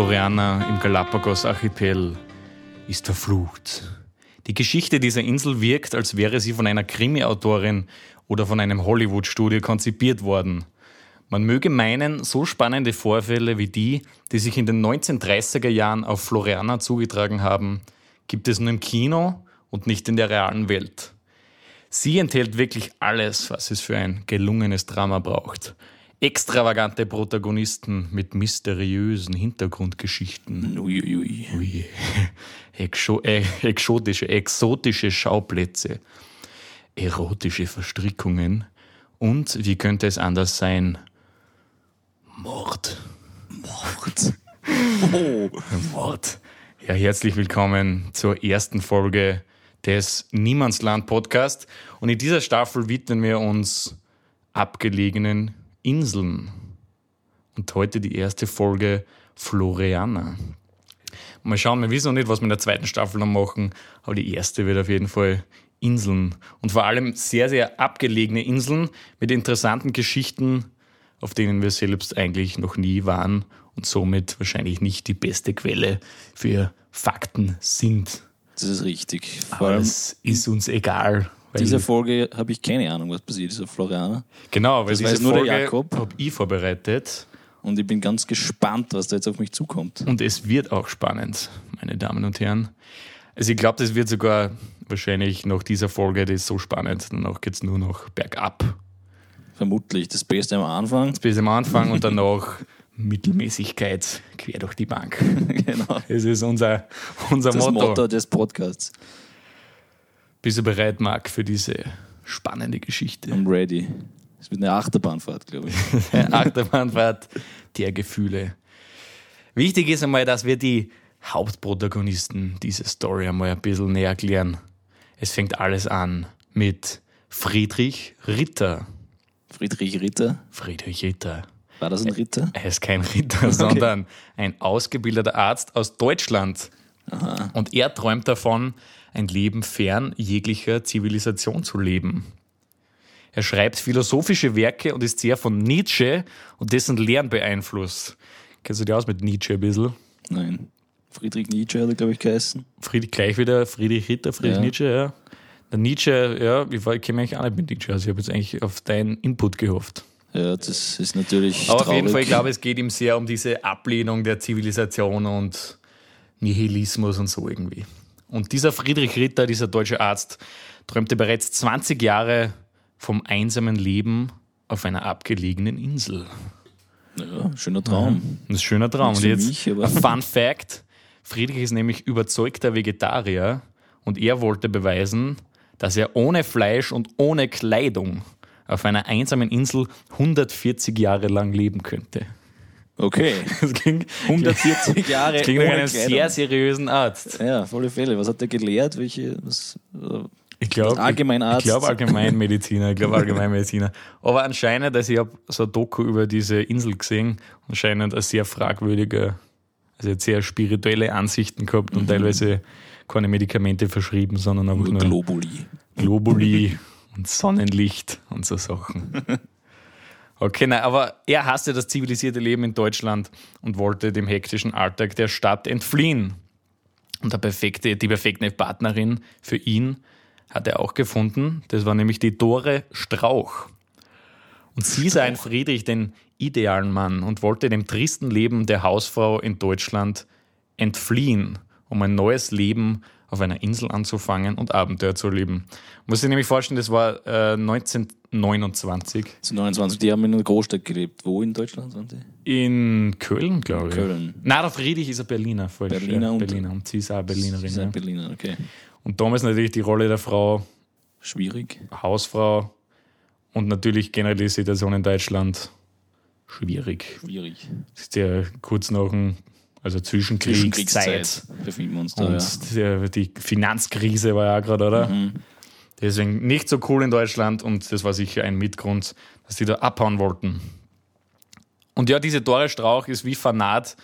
Floriana im Galapagos-Archipel ist verflucht. Die Geschichte dieser Insel wirkt, als wäre sie von einer Krimi-Autorin oder von einem Hollywood-Studio konzipiert worden. Man möge meinen, so spannende Vorfälle wie die, die sich in den 1930er Jahren auf Floriana zugetragen haben, gibt es nur im Kino und nicht in der realen Welt. Sie enthält wirklich alles, was es für ein gelungenes Drama braucht. Extravagante Protagonisten mit mysteriösen Hintergrundgeschichten. Uiuiui. Ui. Exo äh, exotische, exotische Schauplätze, erotische Verstrickungen und, wie könnte es anders sein, Mord. Mord. Oh. Mord. Ja, herzlich willkommen zur ersten Folge des Niemandsland Podcast. Und in dieser Staffel widmen wir uns abgelegenen Inseln. Und heute die erste Folge Floriana. Mal schauen, wir wissen noch nicht, was wir in der zweiten Staffel noch machen, aber die erste wird auf jeden Fall Inseln. Und vor allem sehr, sehr abgelegene Inseln mit interessanten Geschichten, auf denen wir selbst eigentlich noch nie waren und somit wahrscheinlich nicht die beste Quelle für Fakten sind. Das ist richtig. Vor Aber es ist uns egal. Dieser Folge habe ich keine Ahnung, was passiert ist auf Floriana. genau, weil das diese weiß nur der Folge Jakob. habe ich vorbereitet. Und ich bin ganz gespannt, was da jetzt auf mich zukommt. Und es wird auch spannend, meine Damen und Herren. Also ich glaube, das wird sogar wahrscheinlich nach dieser Folge, das ist so spannend. Danach geht es nur noch bergab. Vermutlich das Beste am Anfang. Bis am Anfang und danach Mittelmäßigkeit quer durch die Bank. genau. Das ist unser, unser Das Motto. Motto des Podcasts. Bist du bereit, Marc, für diese spannende Geschichte? I'm ready. Es wird eine Achterbahnfahrt, glaube ich. Achterbahnfahrt der Gefühle. Wichtig ist einmal, dass wir die Hauptprotagonisten dieser Story einmal ein bisschen näher erklären. Es fängt alles an mit Friedrich Ritter. Friedrich Ritter. Friedrich Ritter. War das ein Ritter? Er ist kein Ritter, sondern ein ausgebildeter Arzt aus Deutschland. Und er träumt davon, ein Leben fern jeglicher Zivilisation zu leben. Er schreibt philosophische Werke und ist sehr von Nietzsche und dessen Lehren beeinflusst. Kennst du dich aus mit Nietzsche ein bisschen? Nein. Friedrich Nietzsche hat er, glaube ich, geheißen. Friedrich, gleich wieder Friedrich Ritter, Friedrich Ja. Nietzsche, ja. Der Nietzsche, ja, ich, ich kenne mich eigentlich auch nicht mit Nietzsche aus. Ich habe jetzt eigentlich auf deinen Input gehofft. Ja, das ist natürlich. Aber auf traurig. jeden Fall, ich glaube, es geht ihm sehr um diese Ablehnung der Zivilisation und Nihilismus und so irgendwie. Und dieser Friedrich Ritter, dieser deutsche Arzt, träumte bereits 20 Jahre vom einsamen Leben auf einer abgelegenen Insel. Ja, schöner Traum. Das ist ein schöner Traum. Und jetzt mich, ein Fun Fact: Friedrich ist nämlich überzeugter Vegetarier und er wollte beweisen, dass er ohne Fleisch und ohne Kleidung auf einer einsamen Insel 140 Jahre lang leben könnte. Okay. Das klingt, 140 Jahre klingt nach einem Kleidung. sehr seriösen Arzt. Ja, volle Fälle. Was hat er gelehrt? Welche? Was, äh, Ich glaube, Allgemeinarzt. Ich glaube Allgemeinmediziner. Ich glaube Allgemeinmediziner. Aber anscheinend, also ich habe so ein Doku über diese Insel gesehen, anscheinend ein sehr fragwürdiger, also sehr spirituelle Ansichten gehabt und teilweise keine Medikamente verschrieben, sondern einfach nur Globuli. Globuli und Sonnenlicht und so Sachen. Okay, nein, aber er hasste das zivilisierte Leben in Deutschland und wollte dem hektischen Alltag der Stadt entfliehen. Und perfekte, die perfekte Partnerin für ihn hat er auch gefunden. Das war nämlich die Dore Strauch. Und sie sah in Friedrich den idealen Mann und wollte dem tristen Leben der Hausfrau in Deutschland entfliehen, um ein neues Leben auf einer Insel anzufangen und Abenteuer zu leben. Muss ich nämlich vorstellen, das war äh, 1929 Zu 29, die haben in einer Großstadt gelebt. Wo in Deutschland waren die? in Köln, glaube ich. Köln. Nein, der Friedrich ist ein Berliner, falsch. Berliner ja, und- Berliner. Und sie ist auch Berlinerin. Sie Ja. sind Berliner, okay. Und damals natürlich die Rolle der Frau Schwierig. Hausfrau und natürlich generell die Situation in Deutschland schwierig. Schwierig. Das ist ja kurz nach dem, also Zwischenkriegszeit. befinden wir uns da, Und ja. die Finanzkrise war ja auch gerade, oder? Mhm. Deswegen nicht so cool in Deutschland und das war sicher ein Mitgrund, dass die da abhauen wollten. Und ja, diese Dore Strauch ist wie Fanat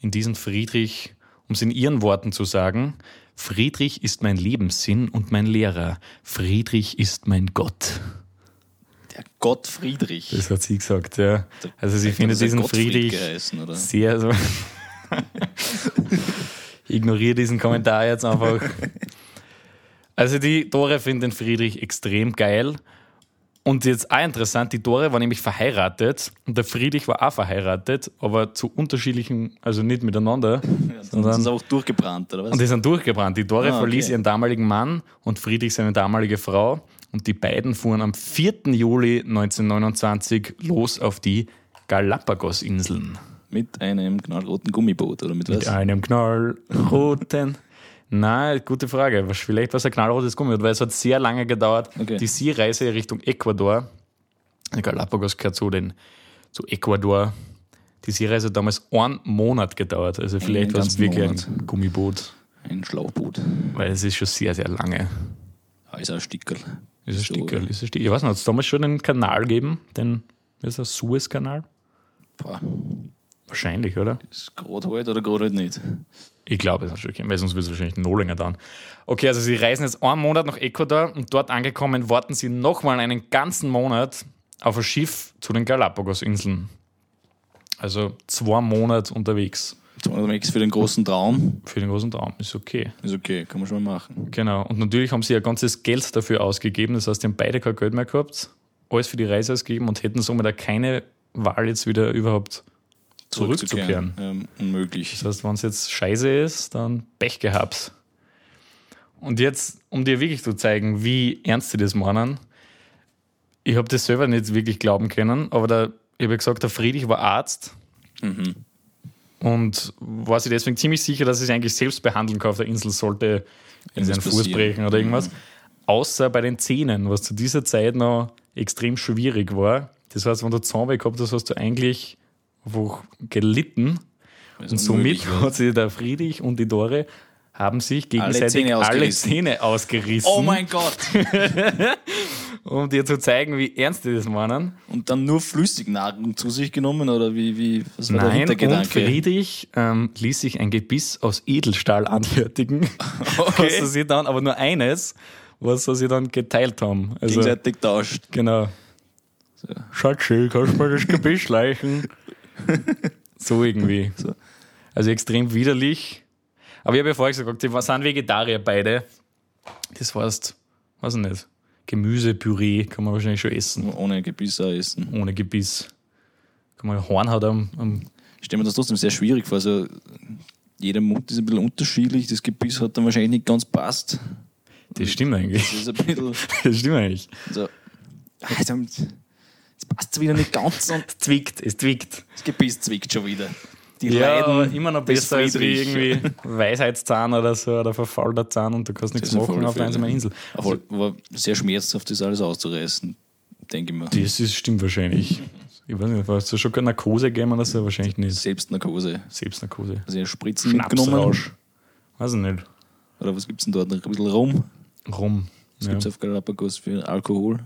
in diesen Friedrich, um es in ihren Worten zu sagen. Friedrich ist mein Lebenssinn und mein Lehrer. Friedrich ist mein Gott. Der Gott Friedrich. Das hat sie gesagt, ja. Also sie findet diesen Gottfried Friedrich sehr so. Ich ignoriere diesen Kommentar jetzt einfach. Also die Dore finden den Friedrich extrem geil. Und jetzt auch interessant, die Dore war nämlich verheiratet und der Friedrich war auch verheiratet, aber zu unterschiedlichen, also nicht miteinander, Dann sondern sind auch durchgebrannt, oder was? und die sind durchgebrannt. Die Dore Ah, okay. verließ ihren damaligen Mann und Friedrich seine damalige Frau. Und die beiden fuhren am 4. Juli 1929 los auf die Galapagos-Inseln. Mit einem knallroten Gummiboot, oder mit was? Mit einem knallroten. Nein, gute Frage. Was- Vielleicht war es ein knallrotes Gummiboot, weil es hat sehr lange gedauert. Okay. Die Seereise Richtung Ecuador. Galapagos gehört zu, den, zu Ecuador. Die Seereise hat damals einen Monat gedauert. Also vielleicht war es wirklich Monat. ein Gummiboot, Ein Schlauchboot. weil es ist schon sehr, sehr lange. Ah, ist ein Stickerl. Ist ein So, Stickerl, ist ein Stickerl. Ich weiß nicht, hat es damals schon einen Kanal gegeben? Den, wie ist das, Suezkanal? Boah, Wahrscheinlich, oder? ist gerade halt oder gerade halt nicht. Ich glaube, es hat schon gegeben, weil sonst wird es wahrscheinlich noch länger dauern. Okay, also sie reisen jetzt einen Monat nach Ecuador und dort angekommen warten sie nochmal einen ganzen Monat auf ein Schiff zu den Galapagos-Inseln. Also zwei Monate unterwegs. 200 Max für den großen Traum. Für den großen Traum ist okay. Ist okay, kann man schon mal machen. Genau. Und natürlich haben sie ihr ganzes Geld dafür ausgegeben. Das heißt, die haben beide kein Geld mehr gehabt. Alles für die Reise ausgegeben und hätten somit auch keine Wahl, jetzt wieder überhaupt zurückzukehren. Ähm, unmöglich. Das heißt, wenn es jetzt scheiße ist, dann Pech gehabt. Und jetzt, um dir wirklich zu zeigen, wie ernst sie das meinen, ich habe das selber nicht wirklich glauben können, aber der, ich habe ja gesagt, der Friedrich war Arzt Mhm. und war sich deswegen ziemlich sicher, dass er sich eigentlich selbst behandeln kann auf der Insel, sollte Irgendwas seinen Fuß brechen oder irgendwas. Außer bei den Zähnen, was zu dieser Zeit noch extrem schwierig war. Das heißt, wenn du Zahnweh gehabt hast, hast du eigentlich einfach gelitten. Und somit hat sich der Friedrich und die Dore haben sich gegenseitig Zähne alle ausgerissen. Zähne ausgerissen, Oh mein Gott! um dir zu zeigen, wie ernst die das meinen. Und dann nur Flüssignahrung zu sich genommen oder wie, wie was war der Nein, und Hintergedanke? Friedrich ähm, ließ sich ein Gebiss aus Edelstahl anfertigen, was sie dann, aber nur eines, was sie dann geteilt haben. Also, Gegenseitig tauscht. genau. Schatzi, kannst du mal das Gebiss leichen? so irgendwie. So. Also extrem widerlich. Aber ich habe ja vorher gesagt, die sind Vegetarier beide. Das heißt, weiß ich nicht, Gemüsepüree kann man wahrscheinlich schon essen, Ohne Gebiss auch essen. ohne Gebiss. Kann man Horn hat am, am Ich stelle mir das trotzdem sehr schwierig vor. Also, jeder Mund ist ein bisschen unterschiedlich. Das Gebiss hat dann wahrscheinlich nicht ganz passt. Das stimmt eigentlich. Das ist ein bisschen Das stimmt eigentlich. so. ah, Jetzt passt es wieder nicht ganz und Es zwickt, es zwickt. das Gebiss zwickt schon wieder. Die Ja, Leiden immer noch besser als wie irgendwie Weisheitszahn oder so oder verfaulter Zahn und du kannst nichts machen auf einer einsamen Insel. Aber war sehr schmerzhaft, das alles auszureißen, denke ich mir. Das ist, stimmt wahrscheinlich. Ich weiß nicht, hast du schon keine Narkose gegeben oder so? Wahrscheinlich nicht. Selbstnarkose. Selbstnarkose. Also Spritzen mitgenommen. Schnapsrausch. Weiß ich nicht. Oder was gibt es denn dort? Ein bisschen Rum. Rum. Was Ja. gibt es auf Galapagos für Alkohol?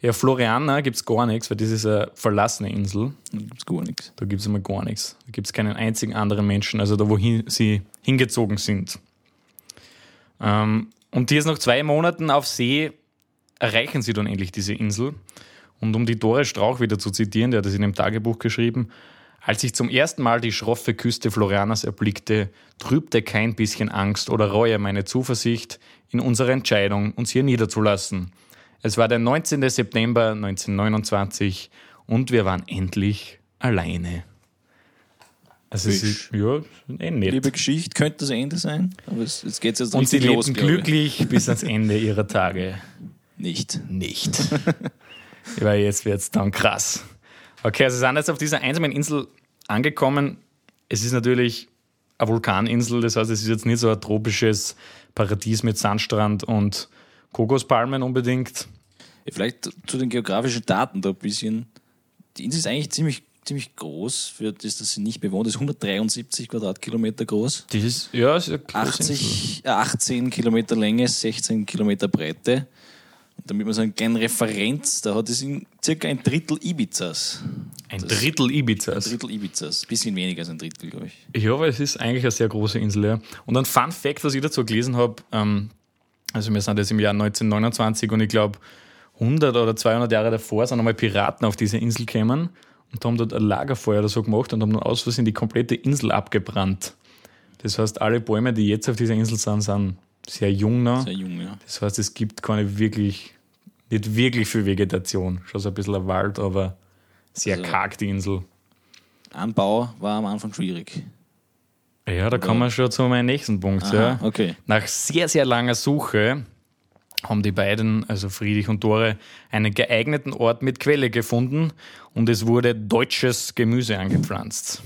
Ja, Floriana gibt es gar nichts, weil das ist eine verlassene Insel. Da gibt es gar nichts. Da gibt es immer gar nichts. Da gibt es keinen einzigen anderen Menschen, also da, wohin sie hingezogen sind. Ähm, und jetzt nach zwei Monaten auf See erreichen sie dann endlich diese Insel. Und um die Doris Strauch wieder zu zitieren, der hat das in dem Tagebuch geschrieben, als ich zum ersten Mal die schroffe Küste Florianas erblickte, trübte kein bisschen Angst oder Reue meine Zuversicht in unsere Entscheidung, uns hier niederzulassen. Es war der 19. September 1929 und wir waren endlich alleine. Also es ist, ja, eh nett. Liebe Geschichte, könnte das Ende sein, aber es, jetzt geht es jetzt und sie lebten los, ich. glücklich bis ans Ende ihrer Tage. Nicht. Nicht. Weil jetzt wird es dann krass. Okay, also sie sind jetzt auf dieser einsamen Insel angekommen. Es ist natürlich eine Vulkaninsel, das heißt, es ist jetzt nicht so ein tropisches Paradies mit Sandstrand und Kokospalmen unbedingt. Vielleicht zu den geografischen Daten da ein bisschen. Die Insel ist eigentlich ziemlich, ziemlich groß, für das, dass sie nicht bewohnt ist. 173 Quadratkilometer groß. Das ist, ja, ist eine große Insel. 80, äh, 18 Kilometer Länge, 16 Kilometer Breite. Und damit man so einen kleinen Referenz, da hat es circa ein Drittel Ibizas. Ein Drittel Ein Ibizas. Drittel Ibizas. Bisschen weniger als ein Drittel, glaube ich. Ja, aber es ist eigentlich eine sehr große Insel. Ja. Und ein Fun Fact, was ich dazu gelesen habe, ähm, also wir sind jetzt im Jahr 1929 und ich glaube 100 oder 200 Jahre davor sind einmal Piraten auf diese Insel gekommen und haben dort ein Lagerfeuer oder so gemacht und haben dann aus Versehen die komplette Insel abgebrannt. Das heißt, alle Bäume, die jetzt auf dieser Insel sind, sind sehr jung noch. Sehr jung, ja. Das heißt, es gibt keine wirklich, nicht wirklich viel Vegetation. Schon so ein bisschen ein Wald, aber sehr Also- karg die Insel. Anbau war am Anfang schwierig. Ja, da kommen wir schon zu meinem nächsten Punkt. Aha, ja. okay. Nach sehr, sehr langer Suche haben die beiden, also Friedrich und Dore, einen geeigneten Ort mit Quelle gefunden und es wurde deutsches Gemüse angepflanzt.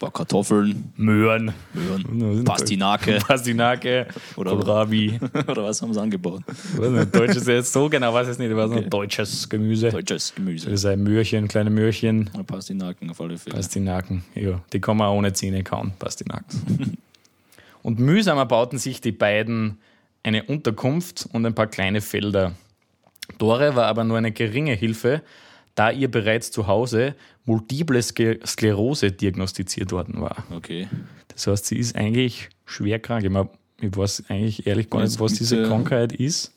Paar Kartoffeln, Möhren, Möhren, Pastinake Pastinake Oder- Kohlrabi. oder was haben sie angebaut? Deutsches jetzt so genau weiß ich es nicht, aber okay. deutsches Gemüse. Deutsches Gemüse. Das sind Möhrchen, kleine Möhrchen, Oder Pastinaken auf alle Fälle. Pastinaken. Ja, die kann man auch ohne Zähne kauen, Pastinaken. und mühsam erbauten sich die beiden eine Unterkunft und ein paar kleine Felder. Dore war aber nur eine geringe Hilfe, da ihr bereits zu Hause multiple Sklerose diagnostiziert worden war. Okay. Das heißt, sie ist eigentlich schwer krank. Ich, mein, ich weiß eigentlich ehrlich gar nicht, was diese Krankheit ist.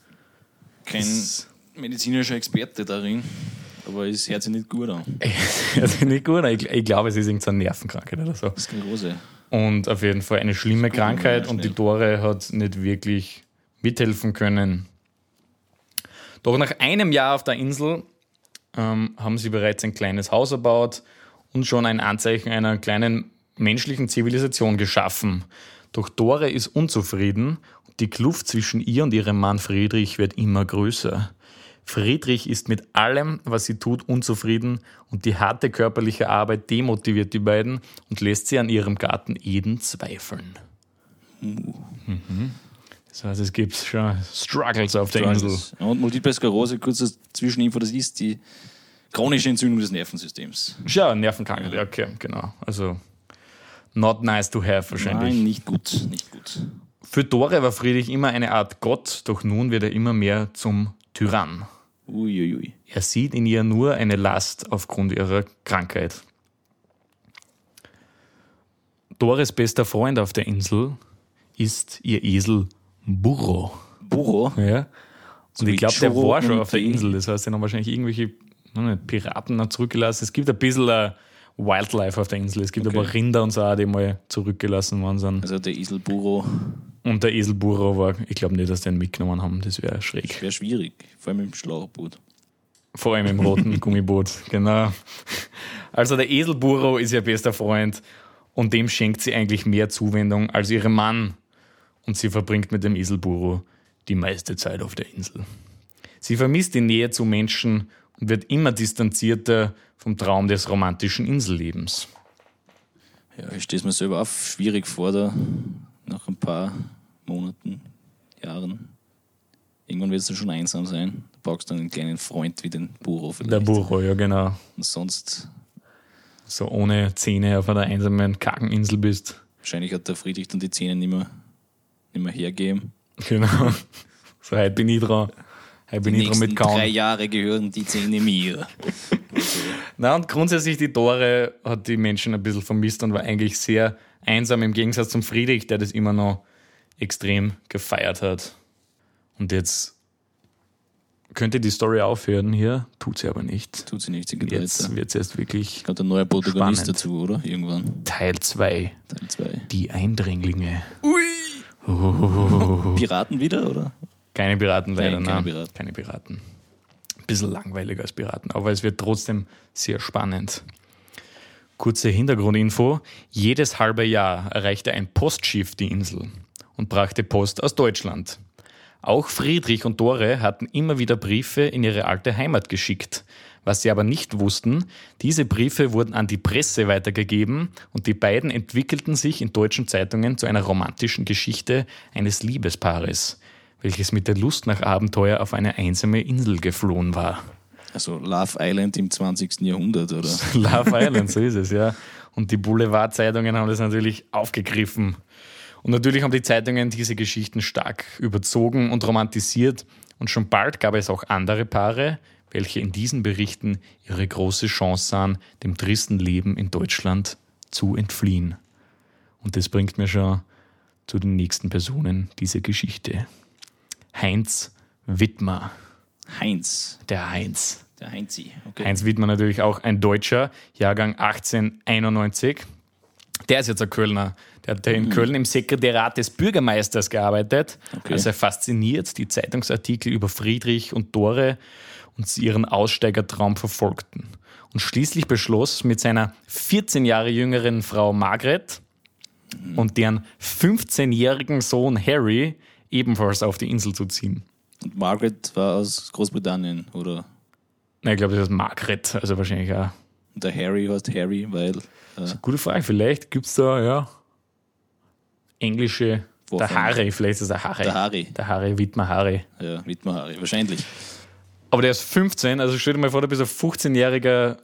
Kein Das- medizinischer Experte darin, aber es hört sich nicht gut an. also nicht gut. Ich, ich glaube, es ist irgendeine Nervenkrankheit oder so. Sklerose. Und auf jeden Fall eine schlimme Krankheit und die. Dore hat nicht wirklich mithelfen können. Doch nach einem Jahr auf der Insel ähm, haben sie bereits ein kleines Haus erbaut und schon ein Anzeichen einer kleinen menschlichen Zivilisation geschaffen. Doch Dore ist unzufrieden und die Kluft zwischen ihr und ihrem Mann Friedrich wird immer größer. Friedrich ist mit allem, was sie tut, unzufrieden und die harte körperliche Arbeit demotiviert die beiden und lässt sie an ihrem Garten Eden zweifeln. Mhm. Das heißt, es gibt schon Struggles auf der Insel. Und Multiple Sklerose, kurze Zwischeninfo, das ist die chronische Entzündung des Nervensystems. Ja, Nervenkrankheit, ja, okay, genau. Also, not nice to have wahrscheinlich. Nein, nicht gut, nicht gut. Für Dore war Friedrich immer eine Art Gott, doch nun wird er immer mehr zum Tyrann. Uiuiui. Er sieht in ihr nur eine Last aufgrund ihrer Krankheit. Dores bester Freund auf der Insel ist ihr Esel Burro. Burro. Ja. Und wie ich glaube, der war schon und auf der Insel. Das heißt, den haben wahrscheinlich irgendwelche nicht, Piraten noch zurückgelassen. Es gibt ein bisschen äh, Wildlife auf der Insel. Es gibt Okay. aber Rinder und so, auch, die mal zurückgelassen worden sind. Also der Esel Burro Und der Esel Burro war, ich glaube nicht, dass die ihn mitgenommen haben. Das wäre schräg. wäre schwierig, vor allem im Schlauchboot. Vor allem im roten Gummiboot, genau. Also der Eselburro ist ihr bester Freund und dem schenkt sie eigentlich mehr Zuwendung als ihrem Mann. Und sie verbringt mit dem Eselburro die meiste Zeit auf der Insel. Sie vermisst die Nähe zu Menschen und wird immer distanzierter vom Traum des romantischen Insellebens. Ja, ich stehe es mir selber auch schwierig vor, da nach ein paar Monaten, Jahren. Irgendwann wird es dann schon einsam sein. Du brauchst dann einen kleinen Freund wie den Burro vielleicht. Der Burro, ja genau. Und sonst, So ohne Zähne auf einer einsamen, kargen Insel bist. wahrscheinlich hat der Friedrich dann die Zähne nicht mehr, nicht mehr hergeben. Genau. So, heute bin ich dran. Heute bin ich dran mit Kauen. drei Jahre gehören die Zähne mir. Na, und grundsätzlich die Dore hat die Menschen ein bisschen vermisst und war eigentlich sehr einsam im Gegensatz zum Friedrich, der das immer noch extrem gefeiert hat. Und jetzt könnte die Story aufhören hier, tut sie aber nicht. Tut sie nicht, sie geht Jetzt wird es erst wirklich Kommt ein neuer Protagonist Spannend. dazu, oder? Irgendwann. Teil 2, Teil 2. die Eindringlinge. Piraten wieder, oder? Keine Piraten leider, Nein, keine nein. Piraten. Keine Piraten. Ein bisschen langweiliger als Piraten, aber es wird trotzdem sehr spannend. Kurze Hintergrundinfo. Jedes halbe Jahr erreichte ein Postschiff die Insel und brachte Post aus Deutschland. Auch Friedrich und Dore hatten immer wieder Briefe in ihre alte Heimat geschickt. Was sie aber nicht wussten, diese Briefe wurden an die Presse weitergegeben und die beiden entwickelten sich in deutschen Zeitungen zu einer romantischen Geschichte eines Liebespaares, welches mit der Lust nach Abenteuer auf eine einsame Insel geflohen war. Also Love Island im 20. Jahrhundert, oder? Love Island, so ist es, ja. Und die Boulevardzeitungen haben das natürlich aufgegriffen. Und natürlich haben die Zeitungen diese Geschichten stark überzogen und romantisiert. Und schon bald gab es auch andere Paare, welche in diesen Berichten ihre große Chance sahen, dem tristen Leben in Deutschland zu entfliehen. Und das bringt mir schon zu den nächsten Personen dieser Geschichte. Heinz Wittmer. Heinz. Der Heinz. Der Heinzi. Okay. Heinz Wittmann natürlich auch ein Deutscher, Jahrgang 1891. Der ist jetzt ein Kölner. Der hat in Köln im Sekretariat des Bürgermeisters gearbeitet. Okay. Also er fasziniert die Zeitungsartikel über Friedrich und Dore und sie ihren Aussteigertraum verfolgten. Und schließlich beschloss mit seiner 14 Jahre jüngeren Frau Margaret und deren 15-jährigen Sohn Harry ebenfalls auf die Insel zu ziehen. Und Margaret war aus Großbritannien, oder? Na, ich glaube, das ist Margaret, also wahrscheinlich auch. Und der Harry heißt Harry, weil äh, Gute Frage, vielleicht gibt es da, ja, englische, der Vorfahren. Harry, vielleicht ist es der Harry. der Harry. Der Harry, Wittmer Harry. Ja, Wittmer Harry, wahrscheinlich. Aber der ist 15, also stell dir mal vor, du bist ein 15-jähriger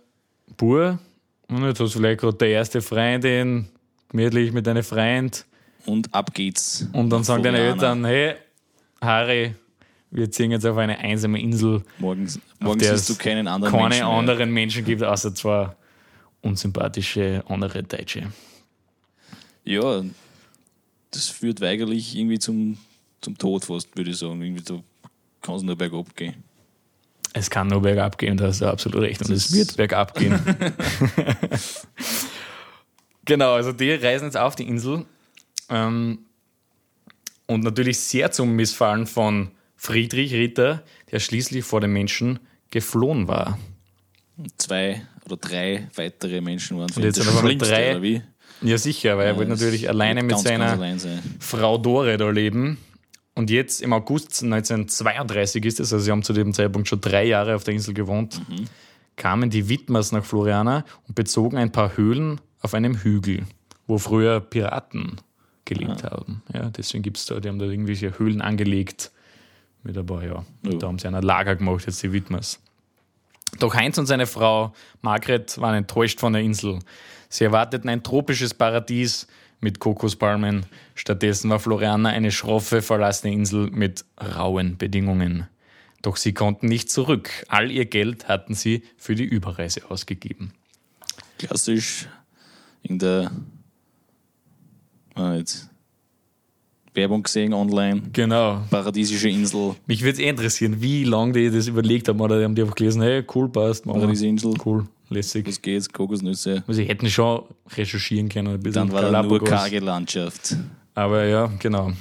Bur und jetzt hast du vielleicht gerade der erste Freundin, gemütlich mit deinem Freund Und ab geht's. und dann sagen deine. Eltern, hey, Harry, wir ziehen jetzt auf eine einsame Insel, Morgens, morgens der siehst du es keinen anderen keine Menschen mehr. anderen Menschen gibt, außer zwar unsympathische andere Deutsche. Ja, das führt weigerlich irgendwie zum, zum Tod fast, würde ich sagen. Irgendwie da kann es nur bergab gehen. Es kann nur bergab gehen, da hast du absolut recht. Und es wird bergab gehen. genau, also die reisen jetzt auf die Insel. Ähm, und natürlich sehr zum Missfallen von Friedrich Ritter, der schließlich vor den Menschen geflohen war. Zwei oder drei weitere Menschen waren Und jetzt sind aber noch Schlimmste, drei. Ja, sicher, weil er wollte natürlich alleine mit ganz, ganz seiner allein sein. Frau Dore da leben. Und jetzt im August 1932 ist es, also sie haben zu dem Zeitpunkt schon drei Jahre auf der Insel gewohnt, kamen die Widmers nach Floriana und bezogen ein paar Höhlen auf einem Hügel, wo früher Piraten gelebt haben. Ja, deswegen gibt es da, die haben da irgendwelche Höhlen angelegt mit ein paar, ja. Und Ja. da haben sie ein Lager gemacht, jetzt die Widmers. Doch Heinz und seine Frau Margret waren enttäuscht von der Insel. Sie erwarteten ein tropisches Paradies mit Kokospalmen. Stattdessen war Floriana eine schroffe, verlassene Insel mit rauen Bedingungen. Doch sie konnten nicht zurück. All ihr Geld hatten sie für die Überreise ausgegeben. Klassisch in der ah, jetzt, Werbung gesehen online. Genau. Paradiesische Insel. Mich würde es eh interessieren, wie lange die das überlegt haben. Oder haben die einfach gelesen, hey, cool, passt. Paradiesische Insel. Cool, lässig. Was geht's? Kokosnüsse. Also, sie hätten schon recherchieren können. Ein bisschen Dann war da nur karge Landschaft. Aber ja, genau.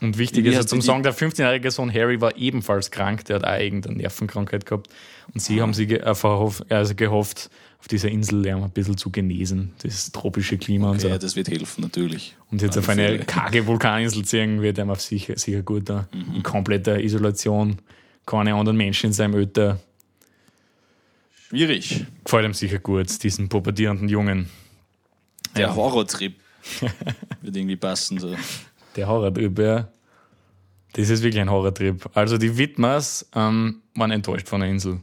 Und wichtig ist ja zum Sagen, der 15-jährige Sohn Harry war ebenfalls krank, der hat auch irgendeine Nervenkrankheit gehabt. Und sie haben sie ge äh, also gehofft, auf dieser Insel ein bisschen zu genesen, das tropische Klima und so. Ja, das wird helfen, natürlich. Und jetzt auf eine karge Vulkaninsel ziehen, wird ihm auf sicher, sicher gut da. Mhm. In kompletter Isolation, keine anderen Menschen in seinem Öter. Schwierig. Gefällt ihm sicher gut, diesen pubertierenden Jungen. Der Ja. Horrortrip wird irgendwie passen. So. Der Horrortrip, ja. Das ist wirklich ein Horrortrip. Also die Widmers ähm, waren enttäuscht von der Insel.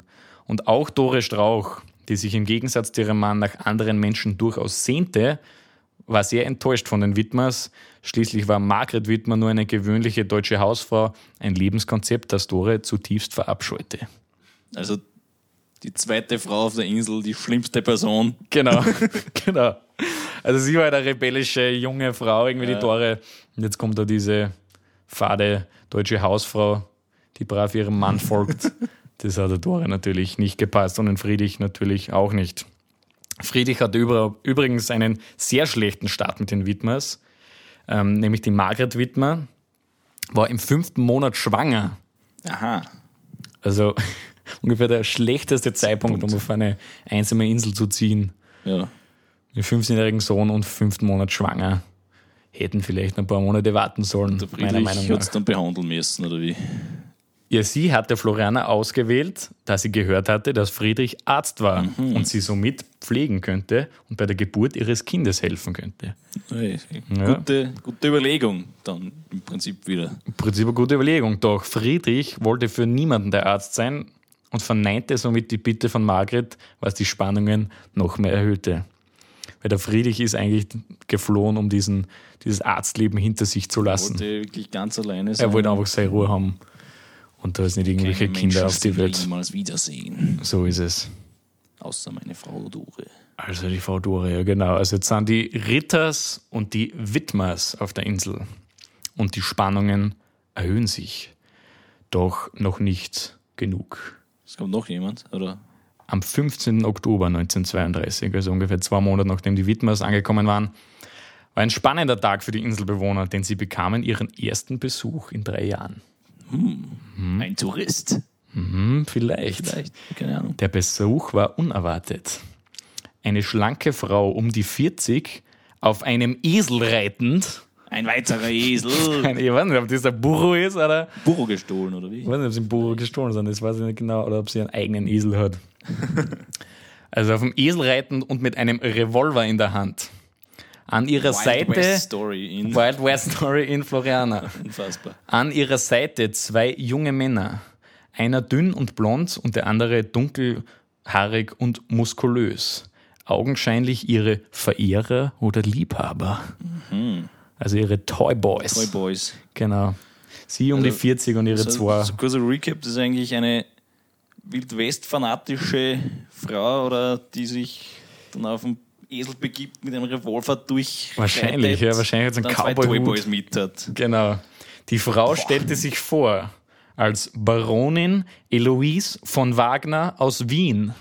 Und auch Dore Strauch, die sich im Gegensatz zu ihrem Mann nach anderen Menschen durchaus sehnte, war sehr enttäuscht von den Widmers. Schließlich war Margret Widmer nur eine gewöhnliche deutsche Hausfrau, ein Lebenskonzept, das Dore zutiefst verabscheute. Also die zweite Frau auf der Insel, die schlimmste Person. Genau, genau. Also sie war halt eine rebellische junge Frau, irgendwie die Tore. Und jetzt kommt da diese fade deutsche Hausfrau, die brav ihrem Mann folgt. Das hat der Tore natürlich nicht gepasst und den Friedrich natürlich auch nicht. Friedrich hatte übrigens einen sehr schlechten Start mit den Widmers, ähm, nämlich die Margret Widmer war im fünften Monat schwanger. Aha. Also ungefähr der schlechteste Zeitpunkt, um auf eine einsame Insel zu ziehen. Ja. Mit 15-jährigen Sohn und fünften Monat schwanger. Hätten vielleicht ein paar Monate warten sollen, Der meiner Friedrich Meinung hat es nach. dann behandeln müssen, oder wie? Ja, sie hatte Floriana ausgewählt, da sie gehört hatte, dass Friedrich Arzt war Mhm. und sie somit pflegen könnte und bei der Geburt ihres Kindes helfen könnte. Hey, Ja. gute, gute Überlegung dann im Prinzip wieder. Im Prinzip eine gute Überlegung. Doch Friedrich wollte für niemanden der Arzt sein und verneinte somit die Bitte von Margret, was die Spannungen noch mehr erhöhte. Weil der Friedrich ist eigentlich geflohen, um diesen, dieses Arztleben hinter sich zu lassen. Wollte wirklich ganz alleine sein. Er wollte einfach seine Ruhe haben. Und da ist nicht irgendwelche Keine Kinder Menschen auf die Welt. niemals wiedersehen. So ist es. Außer meine Frau Dore. Also die Frau Dore, ja genau. Also jetzt sind die Ritters und die Widmers auf der Insel. Und die Spannungen erhöhen sich. Doch noch nicht genug. Es kommt noch jemand, oder? Am 15. Oktober 1932, also ungefähr zwei Monate nachdem die Widmers angekommen waren, war ein spannender Tag für die Inselbewohner, denn sie bekamen ihren ersten Besuch in drei Jahren. Ein Tourist. Hm, vielleicht. Vielleicht, keine Ahnung. Der Besuch war unerwartet. Eine schlanke Frau um die 40 auf einem Esel reitend. Ein weiterer Esel. Ich weiß nicht, ob das ein Burro ist oder. Burro gestohlen, oder wie? Ich weiß nicht, ob sie einen Burro gestohlen sind, das weiß ich nicht genau, oder ob sie einen eigenen Esel hat. Also auf dem Esel reitend und mit einem Revolver in der Hand. An ihrer Wild Seite. West Story in. Wild West Story in Floriana. Unfassbar. An ihrer Seite zwei junge Männer. Einer dünn und blond und der andere dunkelhaarig und muskulös. Augenscheinlich ihre Verehrer oder Liebhaber. Also ihre Toy Boys. Toy Boys. Genau. Sie um die 40 und ihre So, zwei. so kurzer Recap, das ist eigentlich eine Wild-West-fanatische Frau, oder die sich dann auf dem Esel begibt mit einem Revolver durch. Wahrscheinlich, ja, wahrscheinlich hat einen Cowboy-Hut. Toy Boys mit hat. Genau. Die Frau stellte sich vor als Baronin Eloise von Wagner aus Wien.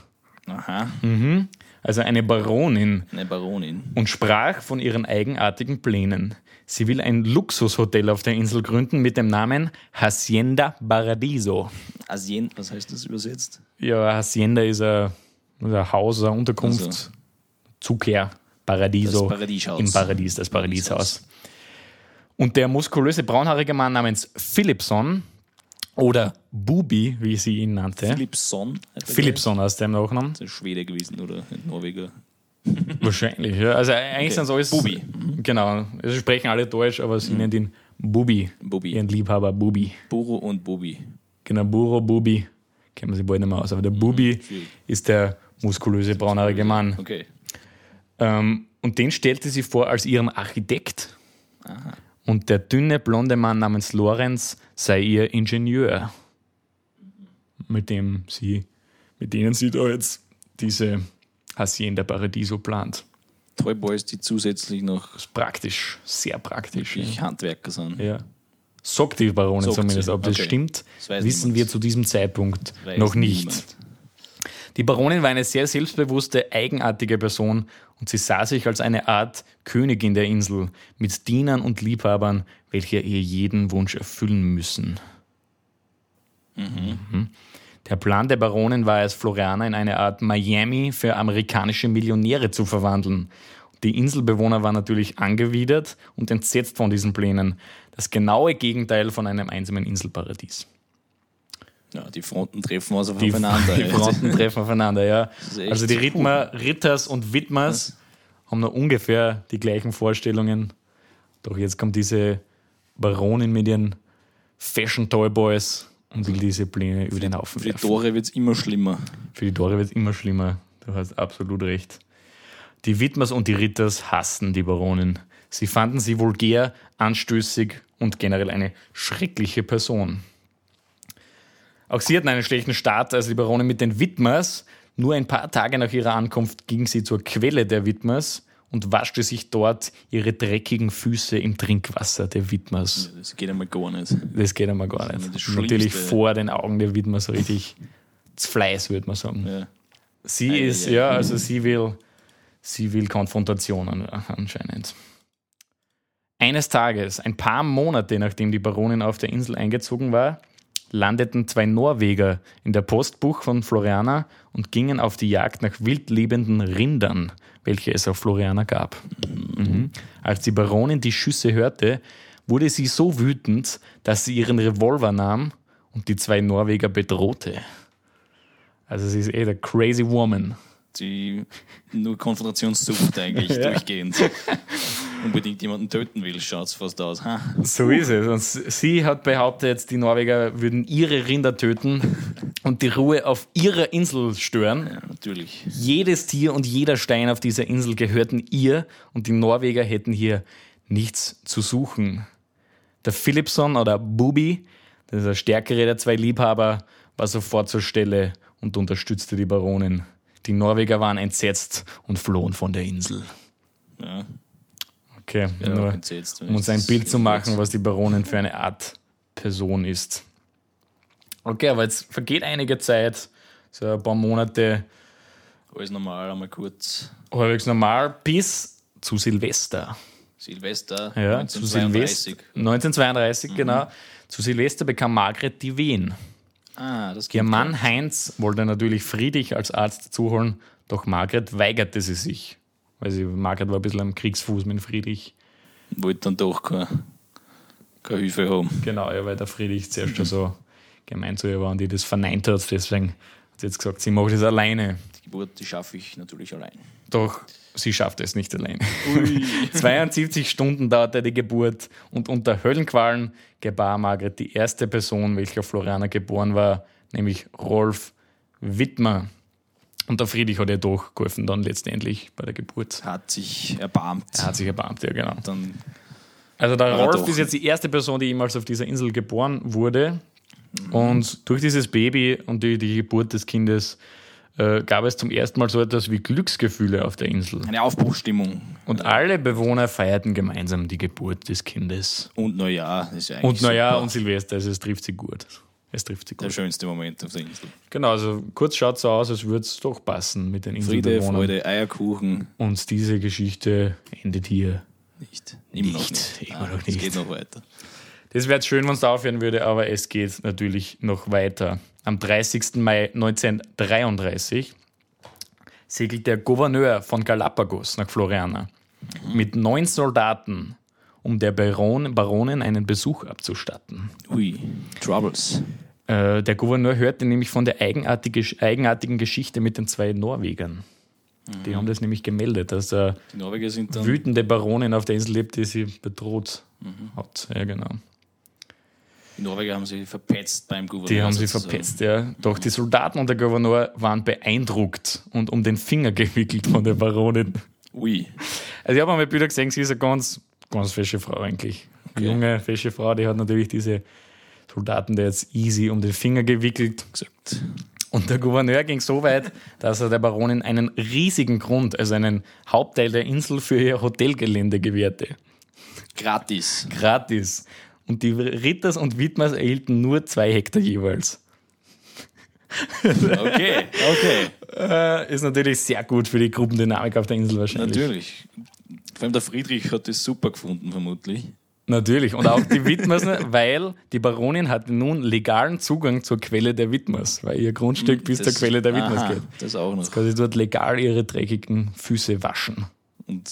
Aha, Also eine Baronin. eine Baronin. und sprach von ihren eigenartigen Plänen. Sie will ein Luxushotel auf der Insel gründen mit dem Namen Hacienda Paradiso. Asien, was heißt das übersetzt? Ja, Hacienda ist ein, ein Haus, eine Unterkunft, Also. Zukehr, Paradiso. Das Paradieshaus. Im Paradies, das Paradieshaus. Und der muskulöse braunhaarige Mann namens Philipson oder Bubi, wie sie ihn nannte. Philipson. Philipson aus dem Nachnamen. Ist ein Schwede gewesen oder ein Norweger. Wahrscheinlich, ja. Also eigentlich sind es alles. Bubi. Genau. Also sie sprechen alle Deutsch, aber sie nennen ihn Bubi. Bubi. Ihren Liebhaber Bubi. Buro und Bubi. Genau, Buro Bubi. Kennen wir sie bald nicht mehr aus. Aber der Bubi schwierig. ist der muskulöse, braunhaarige Mann. Okay. Ähm, und den stellte sie vor als ihren Architekt. Und der dünne, blonde Mann namens Lorenz sei ihr Ingenieur. Mit dem sie, mit denen sie da jetzt diese Hacienda Paradiso plant. Toy Boys, die zusätzlich noch Das praktisch, sehr praktisch. Ja. Handwerker sind. Ja. Sagt die Baronin Sagt zumindest. Ob das okay. stimmt, Das wissen wir zu diesem Zeitpunkt Weiß noch nicht. niemand. Die Baronin war eine sehr selbstbewusste, eigenartige Person und sie sah sich als eine Art Königin der Insel mit Dienern und Liebhabern, welche ihr jeden Wunsch erfüllen müssen. Mhm. Der Plan der Baronin war es, Floriana in eine Art Miami für amerikanische Millionäre zu verwandeln. Die Inselbewohner waren natürlich angewidert und entsetzt von diesen Plänen. Das genaue Gegenteil von einem einsamen Inselparadies. Ja, die Fronten treffen also Die, aufeinander. die Fronten treffen aufeinander, ja. Also die. Rittmer, Ritters und Widmers haben noch ungefähr die gleichen Vorstellungen. Doch jetzt kommt diese Baronin mit ihren Fashion Toy Boys und will diese Pläne über den Haufen Für die werfen. Tore wird es immer schlimmer. Für die Tore wird es immer schlimmer. Du hast absolut recht. Die Widmers und die Ritters hassten die Baronin. Sie fanden sie vulgär, anstößig und generell eine schreckliche Person. Auch sie hatten einen schlechten Start, als die Baronin mit den Widmers. Nur ein paar Tage nach ihrer Ankunft ging sie zur Quelle der Widmers und waschte sich dort ihre dreckigen Füße im Trinkwasser der Widmers. Das geht einmal gar nicht. Das geht einmal gar Das nicht. ist das Natürlich vor den Augen der Widmers richtig das Fleiß, würde man sagen. Ja. Sie Ei, ist, ei. ja, also sie will, sie will Konfrontationen anscheinend. Eines Tages, ein paar Monate nachdem die Baronin auf der Insel eingezogen war, landeten zwei Norweger in der Postbuch von Floriana und gingen auf die Jagd nach wildlebenden Rindern, welche es auf Floriana gab. Mhm. Als die Baronin die Schüsse hörte, wurde sie so wütend, dass sie ihren Revolver nahm und die zwei Norweger bedrohte. Also sie ist eh der crazy woman. Die nur Konfrontationssucht eigentlich durchgehend. Unbedingt jemanden töten will, schaut es fast aus. Ha. So ist es. Und sie hat behauptet, die Norweger würden ihre Rinder töten und die Ruhe auf ihrer Insel stören. Ja, natürlich. Jedes Tier und jeder Stein auf dieser Insel gehörten ihr und die Norweger hätten hier nichts zu suchen. Der Philipson oder Bubi, das ist der stärkere der zwei Liebhaber, war sofort zur Stelle und unterstützte die Baronin. Die Norweger waren entsetzt und flohen von der Insel. Ja, Okay, ja nur um uns ein Bild zu machen, was die Baronin für eine Art Person ist. Okay, aber jetzt vergeht einige Zeit, so ein paar Monate, Alles normal, einmal kurz. halbwegs normal, bis zu Silvester. Silvester Ja, zu 1932. Silvester. 1932, genau. Zu Silvester bekam Margret die Wehen. Ah, Ihr. Mann Heinz wollte natürlich Friedrich als Arzt dazuholen, doch Margret weigerte sie sich. Weil sie, Margret war ein bisschen am Kriegsfuß mit Friedrich. Wollte dann doch keine, keine Hilfe haben. Genau, ja, weil der Friedrich zuerst schon so gemein zu ihr war und die das verneint hat. Deswegen hat sie jetzt gesagt, sie macht das alleine. Die Geburt, die schaffe ich natürlich allein. Doch sie schafft es nicht alleine. 72 Stunden dauerte die Geburt und unter Höllenqualen gebar Margret die erste Person, welche auf Floriana geboren war, nämlich Rolf Wittmer. Und der Friedrich hat ihr doch geholfen dann letztendlich bei der Geburt. Hat sich erbarmt. Er hat sich erbarmt, ja genau. Dann Also der Rolf ist jetzt die erste Person, die jemals auf dieser Insel geboren wurde. Und durch dieses Baby und die, die Geburt des Kindes äh, gab es zum ersten Mal so etwas wie Glücksgefühle auf der Insel. eine Aufbruchsstimmung. Und alle Bewohner feierten gemeinsam die Geburt des Kindes. Und Neujahr das ist ja eigentlich Und naja, super. und Silvester, also es trifft sie gut. Es trifft der gut. schönste Moment auf der Insel. Genau, also kurz schaut es so aus, als würde es doch passen mit den Friede, Inselbewohnern. Freude, Eierkuchen. Und diese Geschichte endet hier. Nicht. Immer noch Nicht, nicht. immer Ah, noch Es nicht. geht noch weiter. Das wäre schön, wenn es da aufhören würde, aber es geht natürlich noch weiter. Am 30. Mai 1933 segelt der Gouverneur von Galapagos nach Floriana mit neun Soldaten, um der Baron, Baronin einen Besuch abzustatten. Ui, Troubles. Äh, der Gouverneur hörte nämlich von der eigenartige, eigenartigen Geschichte mit den zwei Norwegern. Die haben das nämlich gemeldet, dass eine Die Norweger sind dann. wütende Baronin auf der Insel lebt, die sie bedroht hat. Ja, genau. Die Norweger haben sie verpetzt beim Gouverneur. Die haben sie verpetzt, ja. Doch die Soldaten und der Gouverneur waren beeindruckt und um den Finger gewickelt von der Baronin. Ui, Also ich habe einmal Bilder gesehen, sie ist eine ganz, ganz fesche Frau eigentlich. Okay. junge, fesche Frau, die hat natürlich diese Soldaten da jetzt easy um den Finger gewickelt. gesagt. Und der Gouverneur ging so weit, dass er der Baronin einen riesigen Grund, also einen Hauptteil der Insel für ihr Hotelgelände gewährte. Gratis. Gratis. Und die Ritters und Widmers erhielten nur zwei Hektar jeweils. Okay, okay. Äh, ist natürlich sehr gut für die Gruppendynamik auf der Insel wahrscheinlich. Natürlich. Vor allem der Friedrich hat das super gefunden, vermutlich. Natürlich. Und auch die Widmers, ne, weil die Baronin hatte nun legalen Zugang zur Quelle der Widmers, weil ihr Grundstück bis zur Das- Quelle der Widmers aha, geht. Das auch noch. Quasi dort legal ihre dreckigen Füße waschen. Und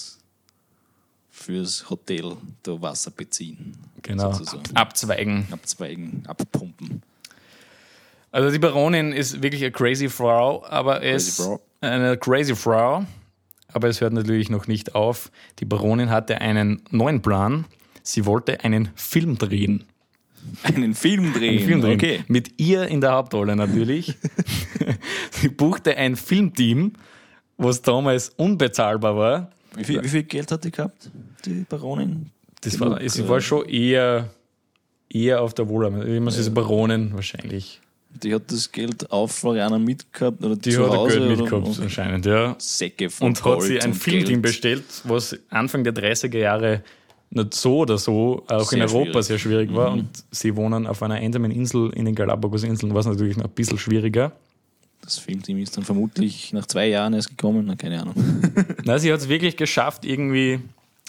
fürs Hotel da Wasser beziehen. Genau. Sozusagen. Abzweigen. Abzweigen, abpumpen. Also die Baronin ist wirklich eine crazy Frau, aber es Frau. eine crazy Frau, aber es hört natürlich noch nicht auf. Die Baronin hatte einen neuen Plan. Sie wollte einen Film drehen. Einen Film drehen. Einen Film drehen. Okay. Mit ihr in der Hauptrolle natürlich. Sie buchte ein Filmteam, was damals unbezahlbar war. Wie viel, wie viel Geld hat die gehabt, die Baronin? Das war, sie äh, war schon eher, eher auf der Wohlarbeit. Wie man diese Baronin wahrscheinlich. Die hat das Geld auf Floriana mitgehabt oder Die hat Hause Geld mitgehabt anscheinend, ja. Säcke von Und hat Gold sie ein Filmteam bestellt, was Anfang der 30er Jahre nicht so oder so auch in Sehr Europa schwierig. Mhm. sehr schwierig war. Und sie wohnen auf einer einsamen Insel in den Galapagos-Inseln, was natürlich noch ein bisschen schwieriger. Das Filmteam ist dann vermutlich nach zwei Jahren erst gekommen, na, keine Ahnung. Na, sie hat es wirklich geschafft, irgendwie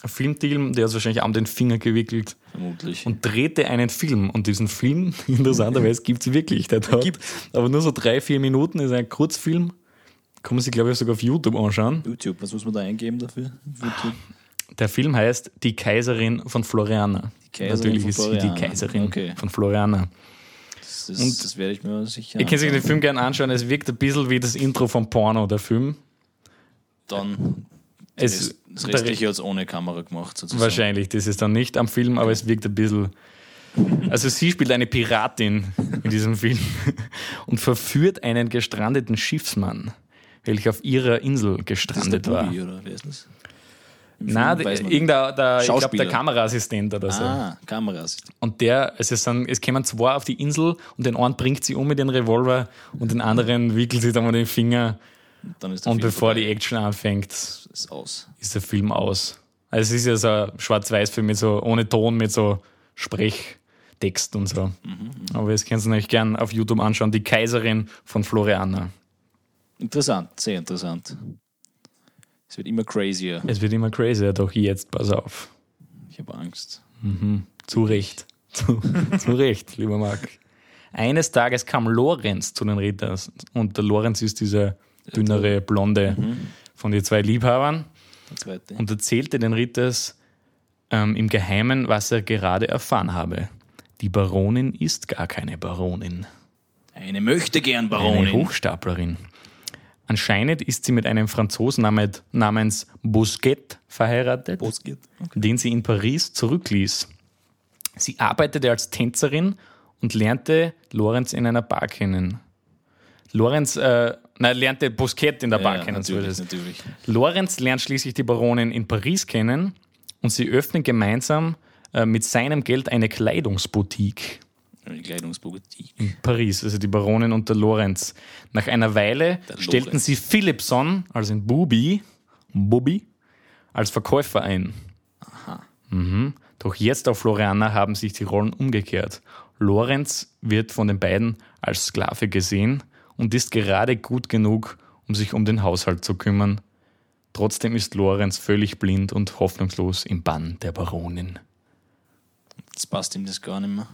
Filmteam, der hat wahrscheinlich um den Finger gewickelt Vermutlich. und drehte einen Film. Und diesen Film, interessanterweise, gibt es wirklich. Der dauert Gibt. aber nur so drei, vier Minuten, ist ein Kurzfilm. Kann man sich, glaube ich, sogar auf YouTube anschauen. YouTube, was muss man da eingeben dafür? YouTube? Der Film heißt Die Kaiserin von Floriana. Kaiserin Natürlich von ist sie Floriana. die Kaiserin Okay. von Floriana. Das, Und- das werde ich mir sicher Ihr könnt sich den. Film gerne anschauen. Es wirkt ein bisschen wie das Intro vom Porno, der Film. Dann Es, das, Restliche hat es ohne Kamera gemacht, sozusagen. wahrscheinlich, das ist dann nicht am Film, aber es wirkt ein bisschen. Also sie spielt eine Piratin in diesem Film und verführt einen gestrandeten Schiffsmann, welcher auf ihrer Insel Das ist der gestrandet war. Bubi, oder wer ist das? Na, man- irgendein, der, ich glaube, der Kameraassistent oder so. Ah, Kameras. Und der, also es, sind, es kommen zwei auf die Insel und den einen bringt sie um mit dem Revolver und den anderen wickelt sie dann mal den Finger. Dann ist der Und Film bevor vorbei. die Action anfängt, ist aus. ist der Film aus. Also es ist ja so ein Schwarz-Weiß-Film mit so, ohne Ton, mit so Text und so. Aber das könnt ihr euch gern auf YouTube anschauen. Die Kaiserin von Floriana. Interessant, sehr interessant. Es wird immer crazier. Es wird immer crazier, doch jetzt, pass auf. Ich habe Angst. Zu Recht. Zu, zu Recht, lieber Marc. Eines Tages kam Lorenz zu den Rittern und der Lorenz ist dieser dünnere Blonde von den zwei Liebhabern und erzählte den Ritters ähm, im Geheimen, was er gerade erfahren habe. Die Baronin ist gar keine Baronin. Eine möchte gern Eine Baronin. Hochstaplerin. Anscheinend ist sie mit einem Franzosen namens Bousquet verheiratet, Boskit. den sie in Paris zurückließ. Sie arbeitete als Tänzerin und lernte Lorenz in einer Bar kennen. Lorenz, äh, nein, lernte Bousquet in der Bar Ja, kennen. natürlich, natürlich. Lorenz lernt schließlich die Baronin in Paris kennen und sie öffnen gemeinsam äh, mit seinem Geld eine Kleidungsboutique. Eine Kleidungsboutique. in Paris, also die Baronin und der Lorenz. Nach einer Weile stellten sie Philipson, also in Bubi, Bubi, als Verkäufer ein. Mhm. Doch jetzt auf Floriana haben sich die Rollen umgekehrt. Lorenz wird von den beiden als Sklave gesehen und ist gerade gut genug, um sich um den Haushalt zu kümmern. Trotzdem ist Lorenz völlig blind und hoffnungslos im Bann der Baronin. Jetzt passt ihm das gar nicht mehr.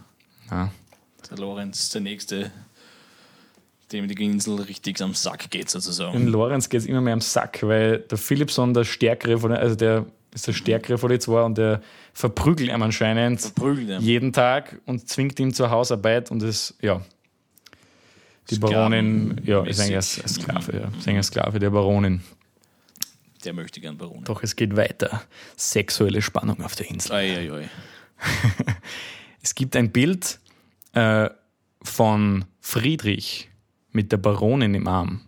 Ja. Der Lorenz ist der Nächste, dem die Insel richtig am Sack geht, In sozusagen. Lorenz geht es immer mehr am Sack, weil der Philipson der Stärkere von den, also der ist der Stärkere von den zwei und der verprügelt ihn anscheinend Verprügelt jeden Tag und zwingt ihn zur Hausarbeit und es, ja. Die Baronin, ja, ist eigentlich ein Sklave, ja. Ist eigentlich Sklave der Baronin. Der möchte gern Baronin. Doch es geht weiter. Sexuelle Spannung auf der Insel. Ei, ei, ei. Es gibt ein Bild äh, von Friedrich mit der Baronin im Arm.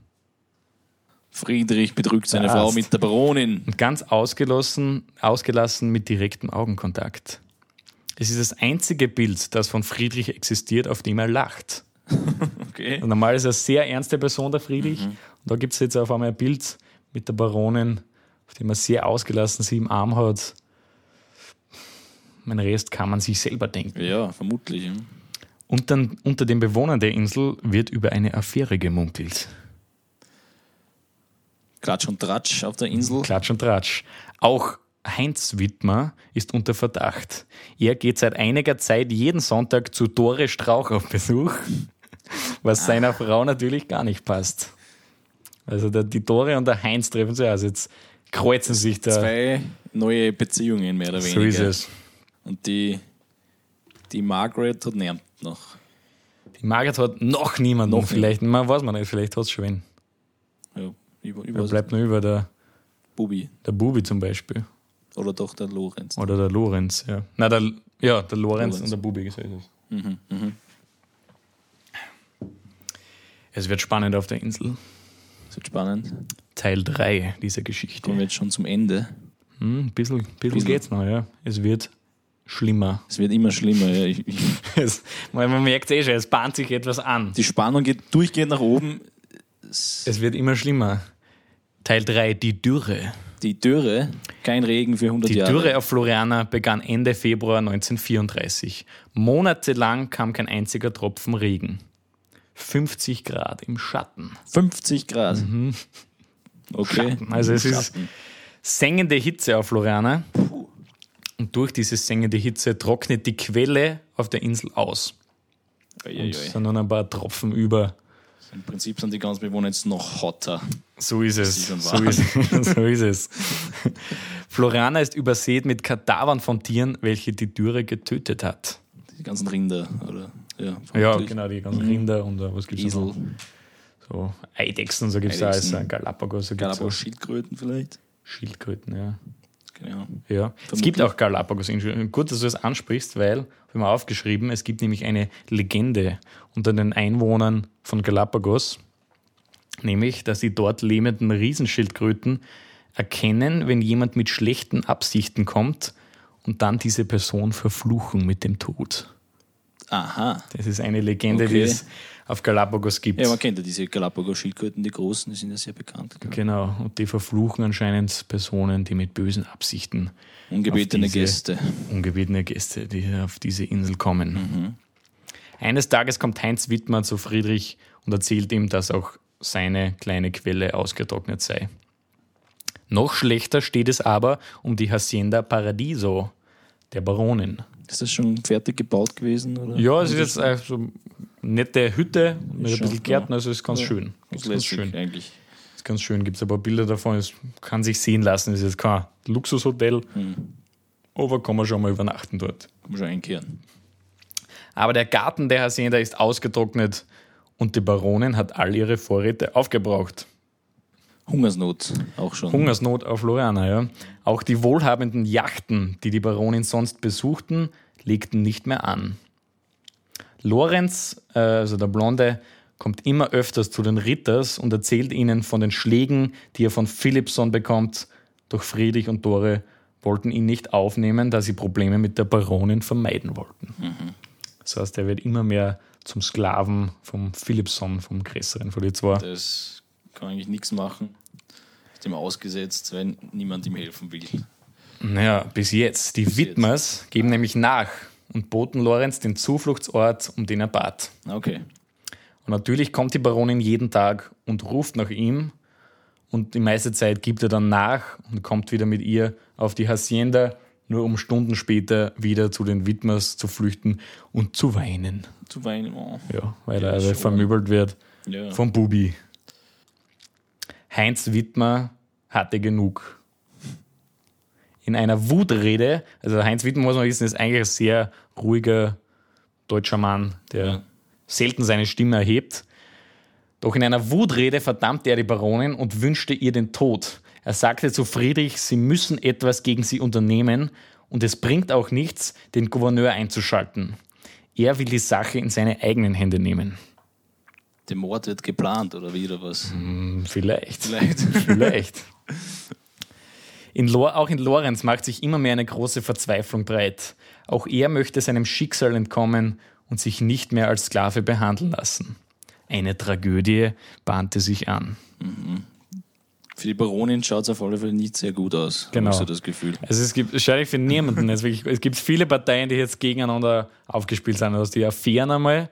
Friedrich bedrückt seine. Frau mit der Baronin. und ganz ausgelassen, ausgelassen mit direktem Augenkontakt. Es ist das einzige Bild, das von Friedrich existiert, auf dem er lacht. Okay. Und normal ist er eine sehr ernste Person, der Friedrich. Und da gibt es jetzt auf einmal ein Bild mit der Baronin, auf dem er sehr ausgelassen sie im Arm hat. Mein Rest kann man sich selber denken. Ja, vermutlich. ja. Und dann unter den Bewohnern der Insel wird über eine Affäre gemunkelt. Klatsch und Tratsch auf der Insel. Klatsch und Tratsch. Auch Heinz Wittmer ist unter Verdacht. Er geht seit einiger Zeit jeden Sonntag zu Dore Strauch auf Besuch, was seiner Frau natürlich gar nicht passt. Also der, die Dore und der Heinz treffen sich also jetzt kreuzen sich da. Zwei neue Beziehungen, mehr oder so weniger. ist es. Und die, die Margaret hat niemand noch. Die Margaret hat noch niemanden, Noch vielleicht, man weiß man nicht, vielleicht hat es schon wen. Ja, über, über bleibt nur über der, Bubi. der Bubi zum Beispiel. Oder doch der Lorenz. Oder der Lorenz, ja. Nein, der, ja, der Lorenz, Lorenz. und der Bubi, so ist es. Mhm, mhm. Es wird spannend auf der Insel. Das wird spannend. Teil 3 dieser Geschichte. Kommen wir jetzt schon zum Ende. Hm, ein bisschen, bisschen, Bisschen. geht's noch, ja. Es wird schlimmer. Es wird immer schlimmer. Ja. Ich, ich, Es, man merkt eh schon, es bahnt sich etwas an. die Spannung geht durchgehend nach oben. Es wird immer schlimmer. Teil 3, die Dürre. Die Dürre, kein Regen für 100 Die Jahre. Dürre auf Floriana begann Ende Februar 1934. Monatelang kam kein einziger Tropfen Regen. 50 Grad im Schatten. 50 Grad. Okay. Schatten. Also es ist sengende Hitze auf Floriana. Und durch diese sengende Hitze trocknet die Quelle auf der Insel aus. Ei, Und es sind nur noch ein paar Tropfen über. Im Prinzip sind die ganzen Bewohner jetzt noch hotter. So ist es. So ist, so ist es. Floriana ist übersät mit Kadavern von Tieren, welche die Dürre getötet hat. Die ganzen Rinder, oder? Ja, Ja, genau, die ganzen Rinder und äh, was gibt es noch? So Eidechsen so gibt es da, also Galapagos, so gibt es Galapagos Schildkröten vielleicht. Schildkröten, ja. Genau. Ja, es gibt auch Galapagos-Inseln. Gut, dass du das ansprichst, weil, habe ich mal aufgeschrieben, es gibt nämlich eine Legende unter den Einwohnern von Galapagos, nämlich, dass die dort lebenden Riesenschildkröten erkennen, wenn jemand mit schlechten Absichten kommt und dann diese Person verfluchen mit dem Tod. Aha. Das ist eine Legende, Okay. die es auf Galapagos gibt. Ja, man kennt ja diese Galapagos-Schildkröten, die großen, die sind ja sehr bekannt. glaub. Genau, und die verfluchen anscheinend Personen, die mit bösen Absichten Ungebetene Gäste. ungebetene Gäste, die auf diese Insel kommen. Mhm. Eines Tages kommt Heinz Wittmann zu Friedrich und erzählt ihm, dass auch seine kleine Quelle ausgetrocknet sei. Noch schlechter steht es aber um die Hacienda Paradiso der Baronin. Ist das schon fertig gebaut gewesen? Oder? Ja, es ist jetzt äh, so eine nette Hütte mit ein bisschen Gärten, also es ist ganz Ja. schön. Ist ganz schön. eigentlich. Ist ganz schön. Gibt es ein paar Bilder davon, es kann sich sehen lassen. Es ist jetzt kein Luxushotel, Hm. aber kann man schon mal übernachten dort. Kann man schon einkehren. Aber der Garten der Hacienda ist ausgetrocknet und die Baronin hat all ihre Vorräte aufgebraucht. Hungersnot auch schon. Hungersnot auf Lorana, ja. Auch die wohlhabenden Yachten, die die Baronin sonst besuchten, legten nicht mehr an. Lorenz, äh, also der Blonde, kommt immer öfters zu den Ritters und erzählt ihnen von den Schlägen, die er von Philippson bekommt. Doch Friedrich und Dore wollten ihn nicht aufnehmen, da sie Probleme mit der Baronin vermeiden wollten. Das heißt, er wird immer mehr zum Sklaven vom Philippson, vom Größeren von die zwei. Das kann eigentlich nichts machen. Ist ihm ausgesetzt, wenn niemand ihm helfen will. Naja, bis jetzt. Die Widmers geben nämlich nach und boten Lorenz den Zufluchtsort, um den er bat. Okay. Und natürlich kommt die Baronin jeden Tag und ruft nach ihm. Und die meiste Zeit gibt er dann nach und kommt wieder mit ihr auf die Hacienda, nur um Stunden später wieder zu den Widmers zu flüchten und zu weinen. Zu weinen. Oh. Ja, weil Ja, er schon. vermöbelt wird Ja. vom Bubi. Heinz Wittmer hatte genug. In einer Wutrede, also Heinz Wittmer muss man wissen, ist eigentlich ein sehr ruhiger deutscher Mann, der Ja. selten seine Stimme erhebt. Doch in einer Wutrede verdammte er die Baronin und wünschte ihr den Tod. Er sagte zu Friedrich, sie müssen etwas gegen sie unternehmen und es bringt auch nichts, den Gouverneur einzuschalten. Er will die Sache in seine eigenen Hände nehmen. Der Mord wird geplant oder wie oder was? Hm, Vielleicht. Vielleicht. Vielleicht. In auch in Lorenz macht sich immer mehr eine große Verzweiflung breit. Auch er möchte seinem Schicksal entkommen und sich nicht mehr als Sklave behandeln lassen. Eine Tragödie bahnte sich an. Für die Baronin schaut es auf alle Fälle nicht sehr gut aus. Genau. Ich so das Gefühl. Also es gibt wahrscheinlich für niemanden, es, wirklich, es gibt viele Parteien, die jetzt gegeneinander aufgespielt sind. Du hast die Affären einmal,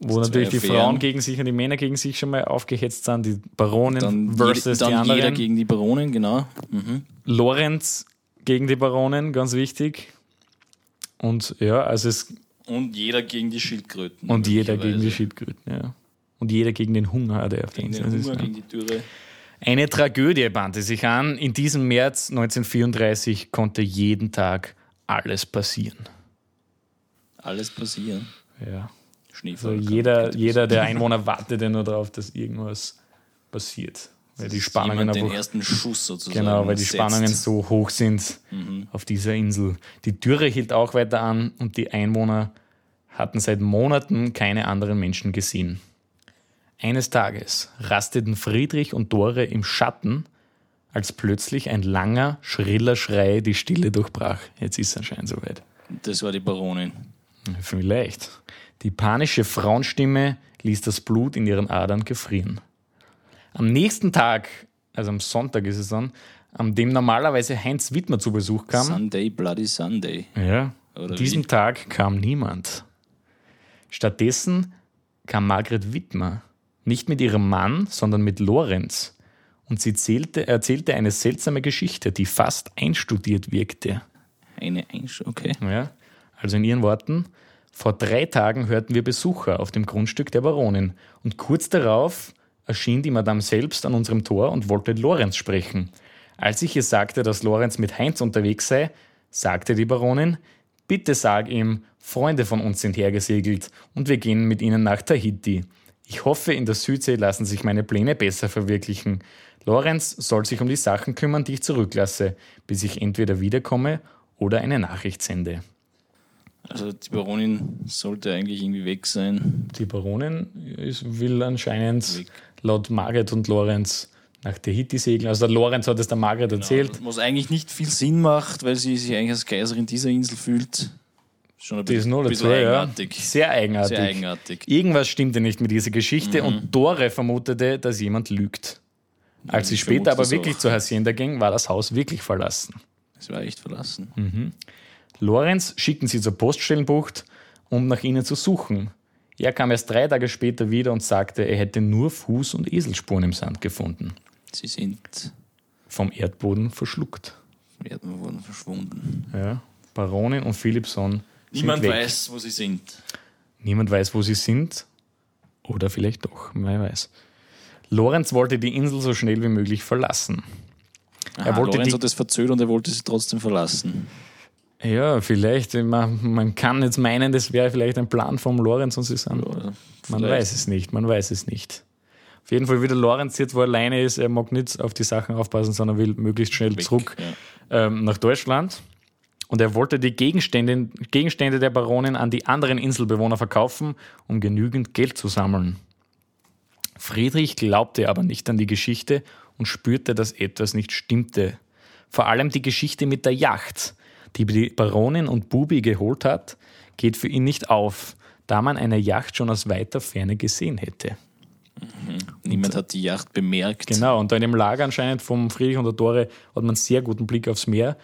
wo natürlich die Affären. Frauen gegen sich und die Männer gegen sich schon mal aufgehetzt sind, die Baronin Dann, versus je, die dann anderen. jeder gegen die Baronin, genau. Mhm. Lorenz gegen die Baronin, ganz wichtig. Und ja, also es Und jeder gegen die Schildkröten. und jeder gegen die. Schildkröten, ja. Und jeder gegen den Hunger, der auf der Gegen den ist. Hunger, ja. gegen die Dürre. Eine Tragödie bahnte sich an. In diesem März 1934 konnte jeden Tag alles passieren. Alles passieren. Ja. Schneefall. Also jeder, jeder der Einwohner wartet ja nur darauf, dass irgendwas passiert. Weil die Spannungen den ersten Schuss sozusagen Genau, weil die setzt. Spannungen so hoch sind auf dieser Insel. Die Dürre hielt auch weiter an und die Einwohner hatten seit Monaten keine anderen Menschen gesehen. Eines Tages rasteten Friedrich und Dore im Schatten, als plötzlich ein langer, schriller Schrei die Stille durchbrach. Jetzt ist es anscheinend soweit. Das war die Baronin. Vielleicht. Die panische Frauenstimme ließ das Blut in ihren Adern gefrieren. Am nächsten Tag, also am Sonntag ist es dann, an dem normalerweise Heinz Wittmer zu Besuch kam, Sunday, Bloody Sunday. ja, Oder an diesem wie? Tag kam niemand. Stattdessen kam Margret Wittmer, nicht mit ihrem Mann, sondern mit Lorenz. Und sie zählte, erzählte eine seltsame Geschichte, die fast einstudiert wirkte. Eine Einsch okay. Ja, also in ihren Worten, vor drei Tagen hörten wir Besucher auf dem Grundstück der Baronin und kurz darauf erschien die Madame selbst an unserem Tor und wollte Lorenz sprechen. Als ich ihr sagte, dass Lorenz mit Heinz unterwegs sei, sagte die Baronin, bitte sag ihm, Freunde von uns sind hergesegelt und wir gehen mit ihnen nach Tahiti. Ich hoffe, in der Südsee lassen sich meine Pläne besser verwirklichen. Lorenz soll sich um die Sachen kümmern, die ich zurücklasse, bis ich entweder wiederkomme oder eine Nachricht sende. Also die Baronin sollte eigentlich irgendwie weg sein. Die Baronin ist, will anscheinend Weg. laut Margret und Lorenz nach Tahiti segeln. Also der Lorenz hat es der Margret erzählt. Was eigentlich nicht viel Sinn macht, weil sie sich eigentlich als Kaiserin dieser Insel fühlt. Schon ein Das ist bisschen, noch dazu, bisschen ja. eigenartig. Sehr eigenartig. Sehr eigenartig. Irgendwas stimmte nicht mit dieser Geschichte und Dore vermutete, dass jemand lügt. Als sie später aber wirklich auch. zur Hacienda ging, war das Haus wirklich verlassen. Es war echt verlassen. Hm. Lorenz schickten sie zur Poststellenbucht, um nach ihnen zu suchen. Er kam erst drei Tage später wieder und sagte, er hätte nur Fuß- und Eselspuren im Sand gefunden. Sie sind, Vom Erdboden verschluckt. werden wurden verschwunden. Ja. Baronin und Philipson Niemand sind weg. weiß, wo sie sind. Niemand weiß, wo sie sind. Oder vielleicht doch, wer weiß. Lorenz wollte die Insel so schnell wie möglich verlassen. Aha, wollte Lorenz die- hat es verzögert und er wollte sie trotzdem verlassen. Ja, vielleicht, man, man kann jetzt meinen, das wäre vielleicht ein Plan vom Lorenz und sie sind. Oder Man weiß es nicht, man weiß es nicht. Auf jeden Fall, wie der Lorenz jetzt, wo er alleine ist, er mag nicht auf die Sachen aufpassen, sondern will möglichst schnell Weg, zurück ja. ähm, nach Deutschland. Und er wollte die Gegenstände, Gegenstände der Baronin an die anderen Inselbewohner verkaufen, um genügend Geld zu sammeln. Friedrich glaubte aber nicht an die Geschichte und spürte, dass etwas nicht stimmte. Vor allem die Geschichte mit der Yacht, die Baronin und Bubi geholt hat, geht für ihn nicht auf, da man eine Yacht schon aus weiter Ferne gesehen hätte. Niemand hat die Yacht bemerkt. Genau, und da in dem Lager anscheinend vom Friedrich und der Tore hat man sehr guten Blick aufs Meer.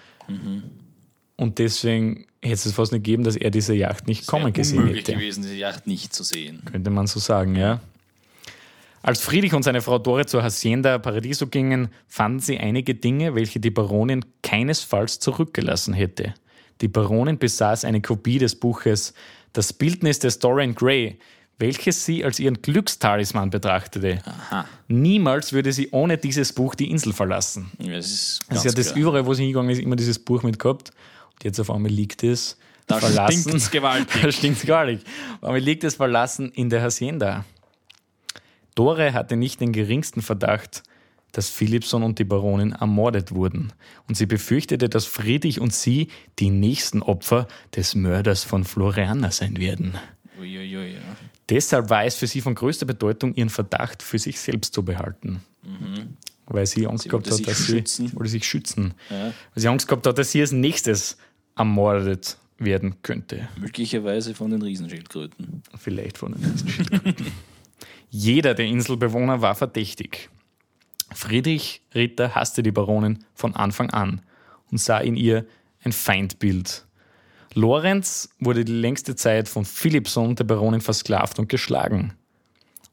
Und deswegen hätte es fast nicht gegeben, dass er diese Yacht nicht kommen gesehen unmöglich hätte. gewesen, die Yacht nicht zu sehen. Könnte man so sagen, ja. Als Friedrich und seine Frau Dore zur Hacienda Paradiso gingen, fanden sie einige Dinge, welche die Baronin keinesfalls zurückgelassen hätte. Die Baronin besaß eine Kopie des Buches Das Bildnis des Dorian Gray, welches sie als ihren Glückstalisman betrachtete. Niemals würde sie ohne dieses Buch die Insel verlassen. Ja, das ist ganz sie hat das überall, wo sie hingegangen ist, immer dieses Buch mit gehabt. Und jetzt auf einmal liegt es Da verlassen. stinkt's gewaltig. da stinkt's gar nicht. Auf einmal liegt es verlassen in der Hacienda. Dore hatte nicht den geringsten Verdacht, dass Philipson und die Baronin ermordet wurden. Und sie befürchtete, dass Friedrich und sie die nächsten Opfer des Mörders von Floriana sein werden. Uiuiui, ja. Deshalb war es für sie von größter Bedeutung, ihren Verdacht für sich selbst zu behalten. Weil sie Angst Sie gehabt hat, dass sie, schützen. sie wollte sich schützen. Ja. Weil sie Angst gehabt hat, dass sie als nächstes ermordet werden könnte. Möglicherweise von den Riesenschildkröten. Vielleicht von den Riesenschildkröten. Jeder der Inselbewohner war verdächtig. Friedrich Ritter hasste die Baronin von Anfang an und sah in ihr ein Feindbild. Lorenz wurde die längste Zeit von Philippson, der Baronin, versklavt und geschlagen.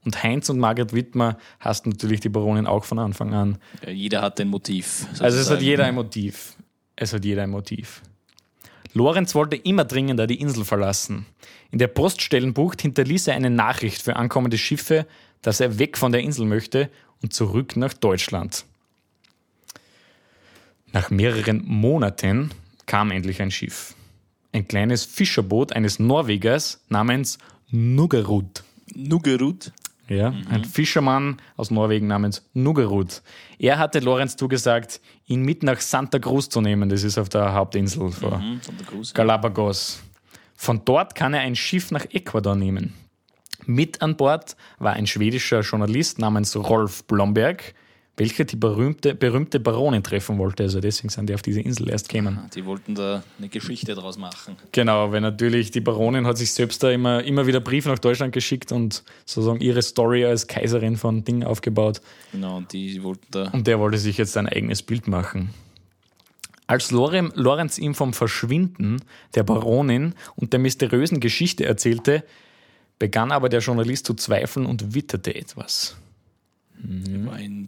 Und Heinz und Margaret Wittmer hassten natürlich die Baronin auch von Anfang an. Ja, jeder hat ein Motiv. Also es hat sozusagen. jeder ein Motiv. Es hat jeder ein Motiv. Lorenz wollte immer dringender die Insel verlassen. In der Poststellenbucht hinterließ er eine Nachricht für ankommende Schiffe, dass er weg von der Insel möchte und zurück nach Deutschland. Nach mehreren Monaten kam endlich ein Schiff. Ein kleines Fischerboot eines Norwegers namens Nuggerud. Nuggerud. Ja, ein Fischermann aus Norwegen namens Nuggerud. Er hatte Lorenz zugesagt, ihn mit nach Santa Cruz zu nehmen. Das ist auf der Hauptinsel vor Hm, von der Cruz. Galapagos. Von dort kann er ein Schiff nach Ecuador nehmen. Mit an Bord war ein schwedischer Journalist namens Rolf Blomberg, welcher die berühmte, berühmte Baronin treffen wollte. Also deswegen sind die auf diese Insel erst gekommen. Die wollten da eine Geschichte draus machen. Genau, weil natürlich die Baronin hat sich selbst da immer, immer wieder Briefe nach Deutschland geschickt und sozusagen ihre Story als Kaiserin von Ding aufgebaut. Genau, und die wollten da. Und der wollte sich jetzt ein eigenes Bild machen. Als Lorem, Lorenz ihm vom Verschwinden der Baronin und der mysteriösen Geschichte erzählte, begann aber der Journalist zu zweifeln und witterte etwas. War ein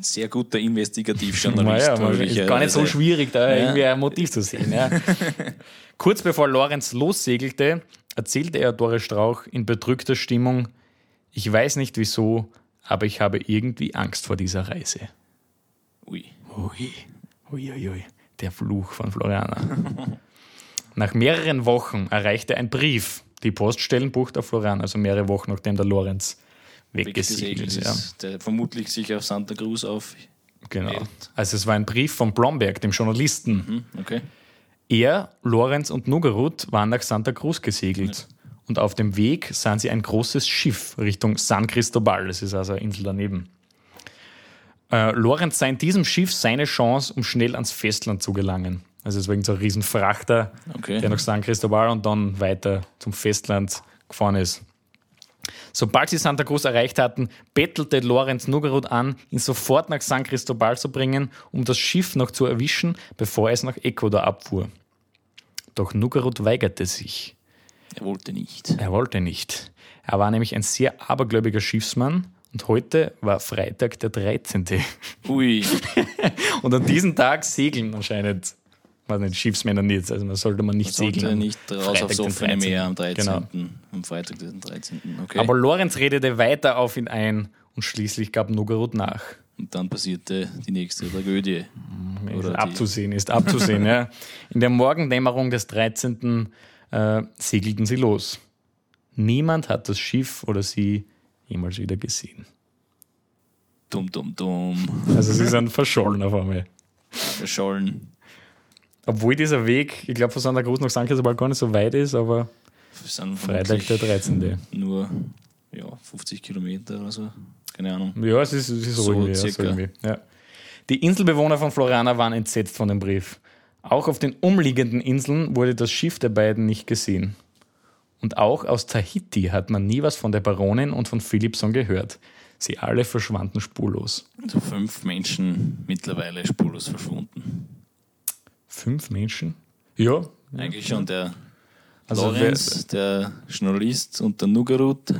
sehr guter Investigativjournalist. Naja, man- ist gar nicht so schwierig, da Ja. irgendwie ein Motiv zu sehen. Ja. Kurz bevor Lorenz lossegelte, erzählte er Doris Strauch in bedrückter Stimmung, ich weiß nicht wieso, aber ich habe irgendwie Angst vor dieser Reise. Ui. Ui, ui, ui, ui. Der Fluch von Floriana. Nach mehreren Wochen erreichte ein Brief die Poststellenbucht auf Floriana, also mehrere Wochen nachdem der Lorenz Weggesegelt ist. Ja. der vermutlich sich auf Santa Cruz auf. Genau. Also es war ein Brief von Blomberg, dem Journalisten. Hm, okay. Er, Lorenz und Nugerud waren nach Santa Cruz gesegelt. Und auf dem Weg sahen sie ein großes Schiff Richtung San Cristobal. Das ist also eine Insel daneben. Äh, Lorenz sah in diesem Schiff seine Chance, um schnell ans Festland zu gelangen. Also es irgend so ein Riesenfrachter, Okay. der nach San Cristobal und dann weiter zum Festland gefahren ist. Sobald sie Santa Cruz erreicht hatten, bettelte Lorenz Nugarud an, ihn sofort nach San Cristobal zu bringen, um das Schiff noch zu erwischen, bevor es nach Ecuador abfuhr. Doch Nugarud weigerte sich. Er wollte nicht. Er wollte nicht. Er war nämlich ein sehr abergläubiger Schiffsmann und heute war Freitag der 13. Ui, Und an diesem Tag segeln anscheinend, weiß nicht, Schiffsmänner nicht. Also man sollte man nicht sollte segeln. nicht raus Freitag, aufs offene 13.. Meer am 13. Genau. Am Freitag, den 13. Okay. Aber Lorenz redete weiter auf ihn ein und schließlich gab Nugarud nach. Und dann passierte die nächste Tragödie. Ist Oder abzusehen, ist abzusehen. ja. In der Morgendämmerung des 13. Äh, segelten sie los. Niemand hat das Schiff oder sie jemals wieder gesehen. dumm, dumm, dumm, Also sie sind verschollen auf einmal. verschollen. Obwohl dieser Weg, ich glaube, von Santa Cruz nach San Cristobal gar nicht so weit ist, aber Freitag der vermutlich 13. Nur ja, 50 Kilometer oder so. Keine Ahnung. Ja, es ist, es ist so, irgendwie. Ja, so circa. irgendwie. Ja. Die Inselbewohner von Floriana waren entsetzt von dem Brief. Auch auf den umliegenden Inseln wurde das Schiff der beiden nicht gesehen. Und auch aus Tahiti hat man nie was von der Baronin und von Philipson gehört. Sie alle verschwanden spurlos. Also fünf Menschen mittlerweile spurlos verschwunden. Fünf Menschen? Ja. Eigentlich schon der Also Lorenz, der Journalist und der Nugarut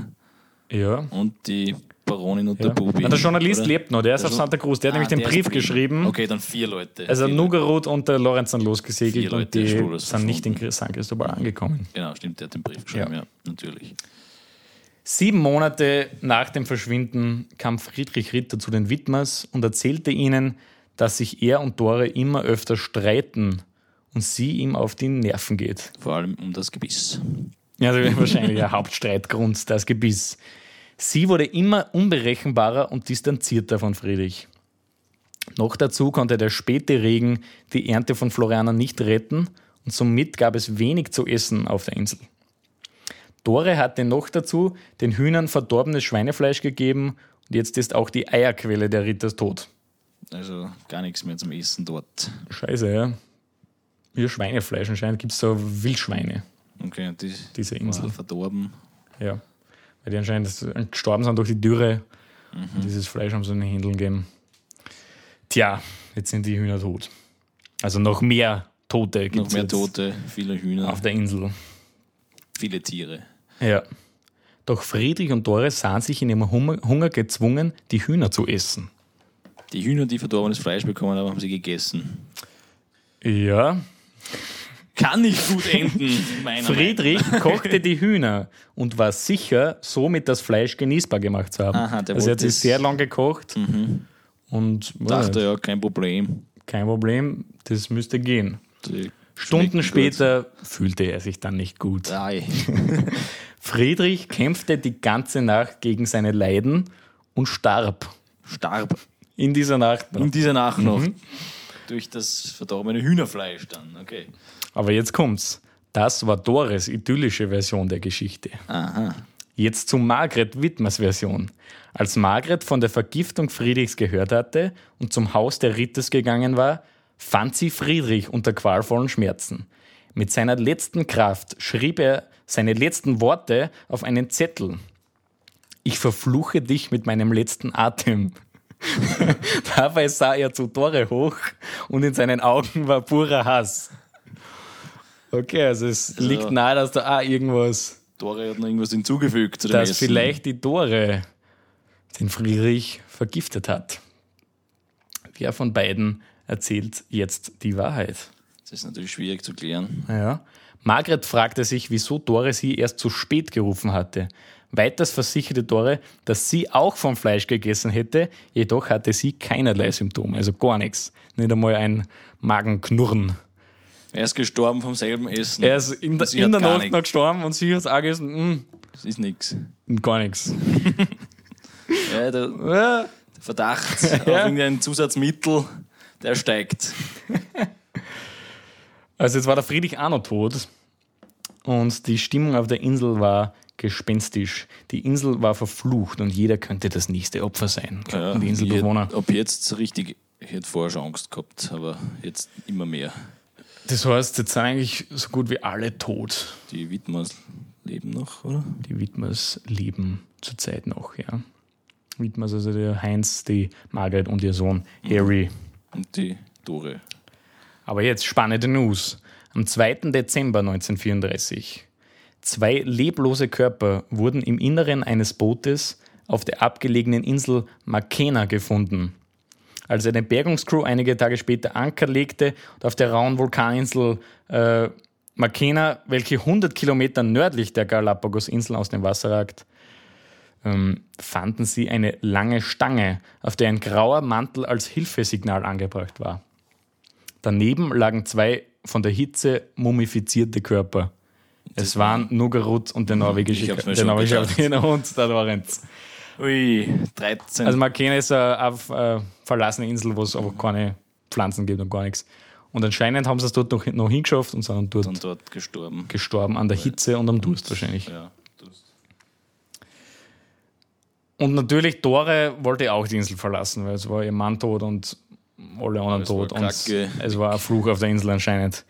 Ja. und die Baronin und ja. der Bubi. Der Journalist oder? lebt noch, der ist Der auf Santa Cruz. Der hat Ah, nämlich den der Brief geschrieben. Okay, dann vier Leute. Also vier Nugarut und der Lorenz sind losgesegelt Leute und die sind nicht in. San Cristobal angekommen. Genau, stimmt, der hat den Brief geschrieben, ja, natürlich. Sieben Monate nach dem Verschwinden kam Friedrich Ritter zu den Widmers und erzählte ihnen, dass sich er und Dore immer öfter streiten und sie ihm auf die Nerven geht. Vor allem um das Gebiss. Ja, also wahrscheinlich der Hauptstreitgrund, das Gebiss. Sie wurde immer unberechenbarer und distanzierter von Friedrich. Noch dazu konnte der späte Regen die Ernte von Floriana nicht retten und somit gab es wenig zu essen auf der Insel. Dore hatte noch dazu den Hühnern verdorbenes Schweinefleisch gegeben und jetzt ist auch die Eierquelle der Ritters tot. Also gar nichts mehr zum Essen dort. Scheiße, ja. Wie Schweinefleisch anscheinend gibt es so Wildschweine, Okay, die diese Insel. verdorben. Ja. Weil die anscheinend gestorben sind durch die Dürre. Und dieses Fleisch haben sie in den Händeln gegeben. Tja, jetzt sind die Hühner tot. Also noch mehr Tote gibt Noch mehr Tote, viele Hühner, auf der Insel. viele Tiere. Ja. Doch Friedrich und Doris sahen sich in ihrem Hunger Hunger gezwungen, die Hühner zu essen. Die Hühner, die verdorbenes Fleisch bekommen haben, haben sie gegessen. Ja. Kann nicht gut enden, Friedrich kochte die Hühner und war sicher, somit das Fleisch genießbar gemacht zu haben. Aha, der also er hat es- sehr lang gekocht und Meinung. Dachte ja, kein Problem. kein Problem, das müsste gehen. Die Stunden später fühlte er sich dann nicht gut. Gut. Friedrich kämpfte die ganze Nacht gegen seine Leiden und starb Starb in dieser Nacht. noch. in dieser Nacht noch. Mhm. Durch das verdorbene Hühnerfleisch dann. Okay. Aber jetzt kommt's. Das war Doris idyllische Version der Geschichte. Aha. Jetzt zu Margret Wittmers Version. Als Margret von der Vergiftung Friedrichs gehört hatte und zum Haus der Ritters gegangen war, fand sie Friedrich unter qualvollen Schmerzen. Mit seiner letzten Kraft schrieb er seine letzten Worte auf einen Zettel. Ich verfluche dich mit meinem letzten Atem. Dabei sah er zu Tore hoch und in seinen Augen war purer Hass. Okay, also es liegt nahe, dass da auch irgendwas Dore hat noch irgendwas hinzugefügt zu dem dass Essen. vielleicht die Tore den Friedrich vergiftet hat. Wer von beiden erzählt jetzt die Wahrheit? Das ist natürlich schwierig zu klären. Ja. Margret fragte sich, wieso Dore sie erst zu spät gerufen hatte. Weiters versicherte Dore, dass sie auch vom Fleisch gegessen hätte, jedoch hatte sie keinerlei Symptome, also gar nichts. Nicht einmal ein Magenknurren. Er ist gestorben vom selben Essen. Er ist in der, in der Nacht noch gestorben und sie hat auch gegessen, Das ist nichts. mm, gar nichts. Ja, der Ja, Verdacht auf Ja. irgendein Zusatzmittel, der steigt. Also jetzt war der Friedrich auch noch tot und die Stimmung auf der Insel war gespenstisch. Die Insel war verflucht und jeder könnte das nächste Opfer sein. Ja, die Inselbewohner. Ob jetzt richtig, ich hätte vorher schon Angst gehabt, aber jetzt immer mehr. Das heißt, jetzt sind eigentlich so gut wie alle tot. Die Widmers leben noch, oder? Die Widmers leben zurzeit noch, ja. Widmers, also der Heinz, die Margaret und ihr Sohn Harry. Und die Dore. Aber jetzt spannende News. Am 2. Dezember 1934. Zwei leblose Körper wurden im Inneren eines Bootes auf der abgelegenen Insel Makena gefunden. Als eine Bergungscrew einige Tage später Anker legte und auf der rauen Vulkaninsel äh, Makena, welche 100 Kilometer nördlich der Galapagos-Inseln aus dem Wasser ragt, ähm, fanden sie eine lange Stange, auf der ein grauer Mantel als Hilfesignal angebracht war. Daneben lagen zwei von der Hitze mumifizierte Körper. Es waren Nugarut und der norwegische hab's mir der norwegische gedacht. Kapitän und der Lorenz. Ui, 13. Also Makena ist eine, eine verlassene Insel, wo es aber keine Pflanzen gibt und gar nichts. Und anscheinend haben sie es dort noch, noch hingeschafft und sind dann dort und dort gestorben. gestorben an der Hitze und am Durst wahrscheinlich. Ja, das- Und natürlich, Dore wollte auch die Insel verlassen, weil es war ihr Mann tot und alle anderen tot. Und es war ein Fluch auf der Insel anscheinend.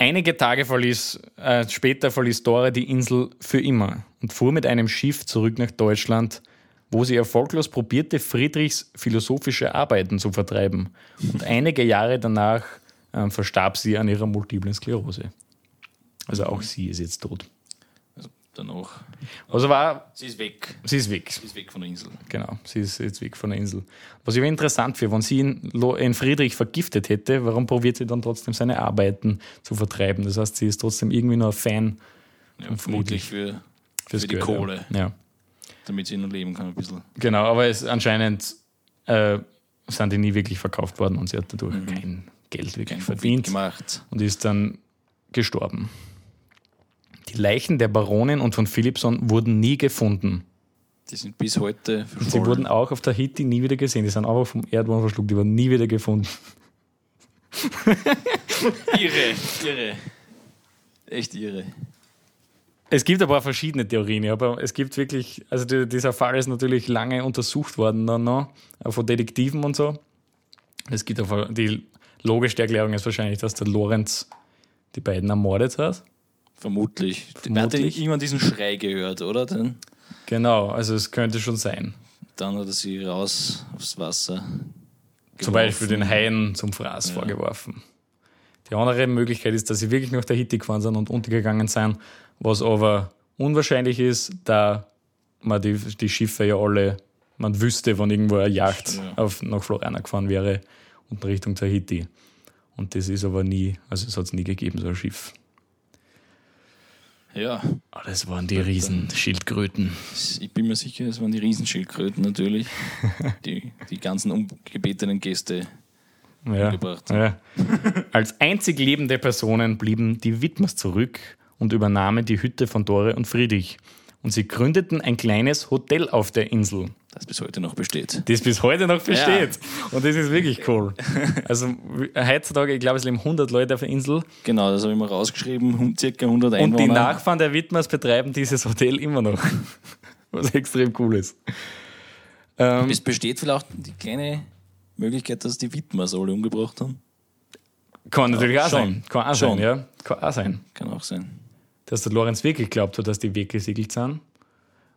Einige Tage verließ, äh, später verließ Dore die Insel für immer und fuhr mit einem Schiff zurück nach Deutschland, wo sie erfolglos probierte, Friedrichs philosophische Arbeiten zu vertreiben. Und einige Jahre danach ähm, verstarb sie an ihrer multiplen Sklerose. Also auch sie ist jetzt tot. Also danach. Also war, Sie ist weg. sie ist weg. Sie ist weg von der Insel. Genau, sie ist jetzt weg von der Insel. Was ich aber interessant finde, wenn sie ihn, ihn Friedrich vergiftet hätte, warum probiert sie dann trotzdem seine Arbeiten zu vertreiben? Das heißt, sie ist trotzdem irgendwie nur ein Fan Ja, vermutlich für, für die Kohle, Ja. ja, damit sie noch leben kann ein bisschen. genau, aber es anscheinend äh, sind die nie wirklich verkauft worden und sie hat dadurch kein Geld wirklich Kein verdient gemacht. und ist dann gestorben. Die Leichen der Baronin und von Philipson wurden nie gefunden. Die sind bis heute Sie verschollen. wurden auch auf Tahiti nie wieder gesehen. Die sind einfach vom Erdboden verschluckt, die wurden nie wieder gefunden. irre, irre. Echt irre. Es gibt aber verschiedene Theorien, ja, aber es gibt wirklich, also die, dieser Fall ist natürlich lange untersucht worden dann noch, auch von Detektiven und so. Es gibt aber die logischste Erklärung ist wahrscheinlich, dass der Lorenz die beiden ermordet hat. Vermutlich. Vermutlich. Hat irgendwann diesen Schrei gehört, oder? Dann, Genau, also es könnte schon sein. dann hat er sie raus aufs Wasser. Zum Beispiel geworfen. den Haien zum Fraß vorgeworfen. Die andere Möglichkeit ist, dass sie wirklich nach Tahiti gefahren sind und untergegangen sind, was aber unwahrscheinlich ist, da man die, die Schiffe ja alle, man wüsste, wann irgendwo eine Yacht Ja. auf, nach Floriana gefahren wäre und Richtung Tahiti. Und das ist aber nie, also es hat es nie gegeben, so ein Schiff. Ja, Aber das waren die Riesenschildkröten. ich bin mir sicher, es waren die Riesenschildkröten natürlich, die die ganzen ungebetenen Gäste Ja. umgebracht. Ja. Als einzig lebende Personen blieben die Widmers zurück und übernahmen die Hütte von Dore und Friedrich. Und sie gründeten ein kleines Hotel auf der Insel, das bis heute noch besteht. das bis heute noch besteht. Und das ist wirklich cool. Also heutzutage, ich glaube, es leben 100 Leute auf der Insel. Genau, das habe ich mal rausgeschrieben, circa 100 Und Einwohner. die Nachfahren der Widmers betreiben dieses Hotel immer noch. Was extrem cool ist. Ähm, es besteht vielleicht die kleine Möglichkeit, dass die Widmers alle umgebracht haben. kann natürlich auch schon. sein. Kann auch Schon. sein, ja. Kann auch sein. Kann auch sein. dass der Lorenz wirklich glaubt hat, dass die weggesegelt sind.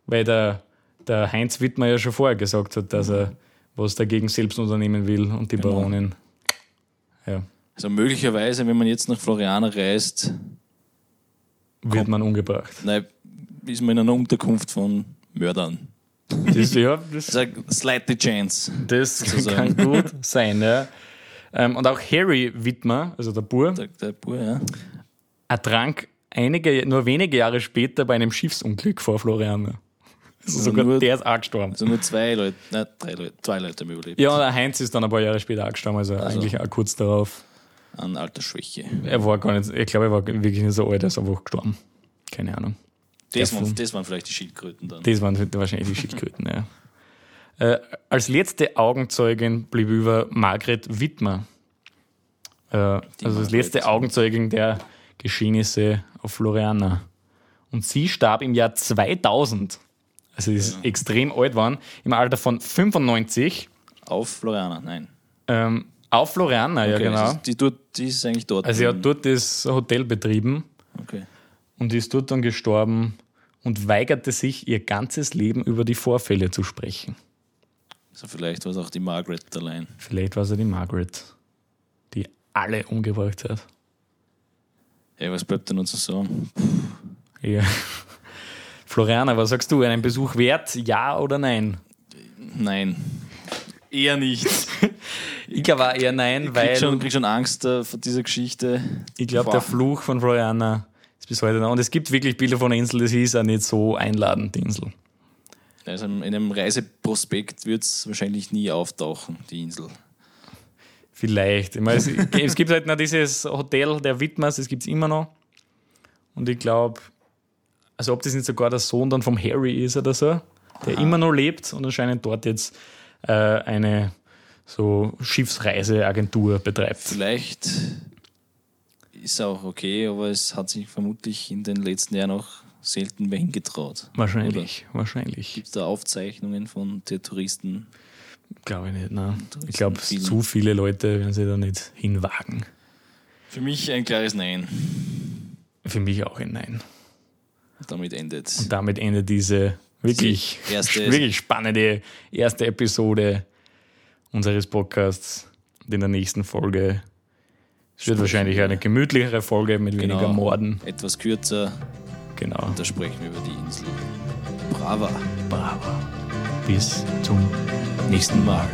Weil der, der Heinz Wittmer ja schon vorher gesagt hat, dass er was dagegen selbst unternehmen will und die Genau. Baronin. Ja, Also möglicherweise, wenn man jetzt nach Floriana reist, wird man umgebracht. nein, ist man in einer Unterkunft von Mördern. Das, ja, das, ist eine slightly chance. das kann gut sein. Ja. Ähm, und auch Harry Wittmer, also der Bur, Der, der Bur, ja. ertrank einige, nur wenige Jahre später bei einem Schiffsunglück vor Floriana. Also Also sogar nur- der ist auch gestorben. Also nur zwei Leute, nein, drei Leute, zwei Leute haben überlebt. Ja, und der Heinz ist dann ein paar Jahre später auch gestorben, also, eigentlich auch kurz darauf. An Altersschwäche. Er war gar nicht, ich glaube, er war wirklich nicht so alt, er ist einfach gestorben. Keine Ahnung. Das waren, das waren vielleicht die Schildkröten dann. Das waren wahrscheinlich die Schildkröten, ja. Äh, als letzte Augenzeugin blieb über Margret Wittmer. Äh, also Margret. letzte Augenzeugin der Geschehnisse auf Floriana. Und sie starb im Jahr 2000. Also sie ist extrem alt waren, im Alter von 95. Auf Floriana, nein. Ähm, Auf Floriana, ja Okay, genau. das ist- Die, die ist eigentlich dort. Also er hat dort das Hotel betrieben Okay. Und ist dort dann gestorben und weigerte sich, ihr ganzes Leben über die Vorfälle zu sprechen. Also vielleicht war es auch die Margaret allein. Vielleicht war es ja die Margaret, die alle umgebracht hat. Hey, was bleibt denn noch zu sagen? Ja. Floriana, was sagst du? Einen Besuch wert? Ja oder nein? Nein. Eher nicht. Ich glaube auch eher nein, Ich weil krieg schon, krieg schon Angst äh, vor dieser Geschichte. ich glaube, der Fluch von Floriana bis heute da. Und es gibt wirklich Bilder von der Insel, das ist auch nicht so einladend, die Insel. Also in einem Reiseprospekt wird es wahrscheinlich nie auftauchen, die Insel. Vielleicht. Ich meine, es, es gibt halt noch dieses Hotel der Widmers, das gibt es immer noch. Und ich glaube, also ob das nicht sogar der Sohn dann vom Harry ist oder so, der immer noch lebt und anscheinend dort jetzt äh, eine so Schiffsreiseagentur betreibt. Vielleicht ist auch okay, aber es hat sich vermutlich in den letzten Jahren auch selten mehr hingetraut. Wahrscheinlich, wahrscheinlich. Gibt es da Aufzeichnungen von der Touristen? Glaube ich nicht, nein. Ich glaube, zu viele Leute werden sich da nicht hinwagen. Für mich ein klares Nein. Für mich auch ein Nein. Damit endet. Damit endet diese wirklich, erste- wirklich spannende erste Episode unseres Podcasts. Und in der nächsten Folge es wird wahrscheinlich eine gemütlichere Folge mit weniger Genau. Morden. Etwas kürzer, Genau. da sprechen wir über die Insel. Brava. Bravo. Bis zum nächsten Mal.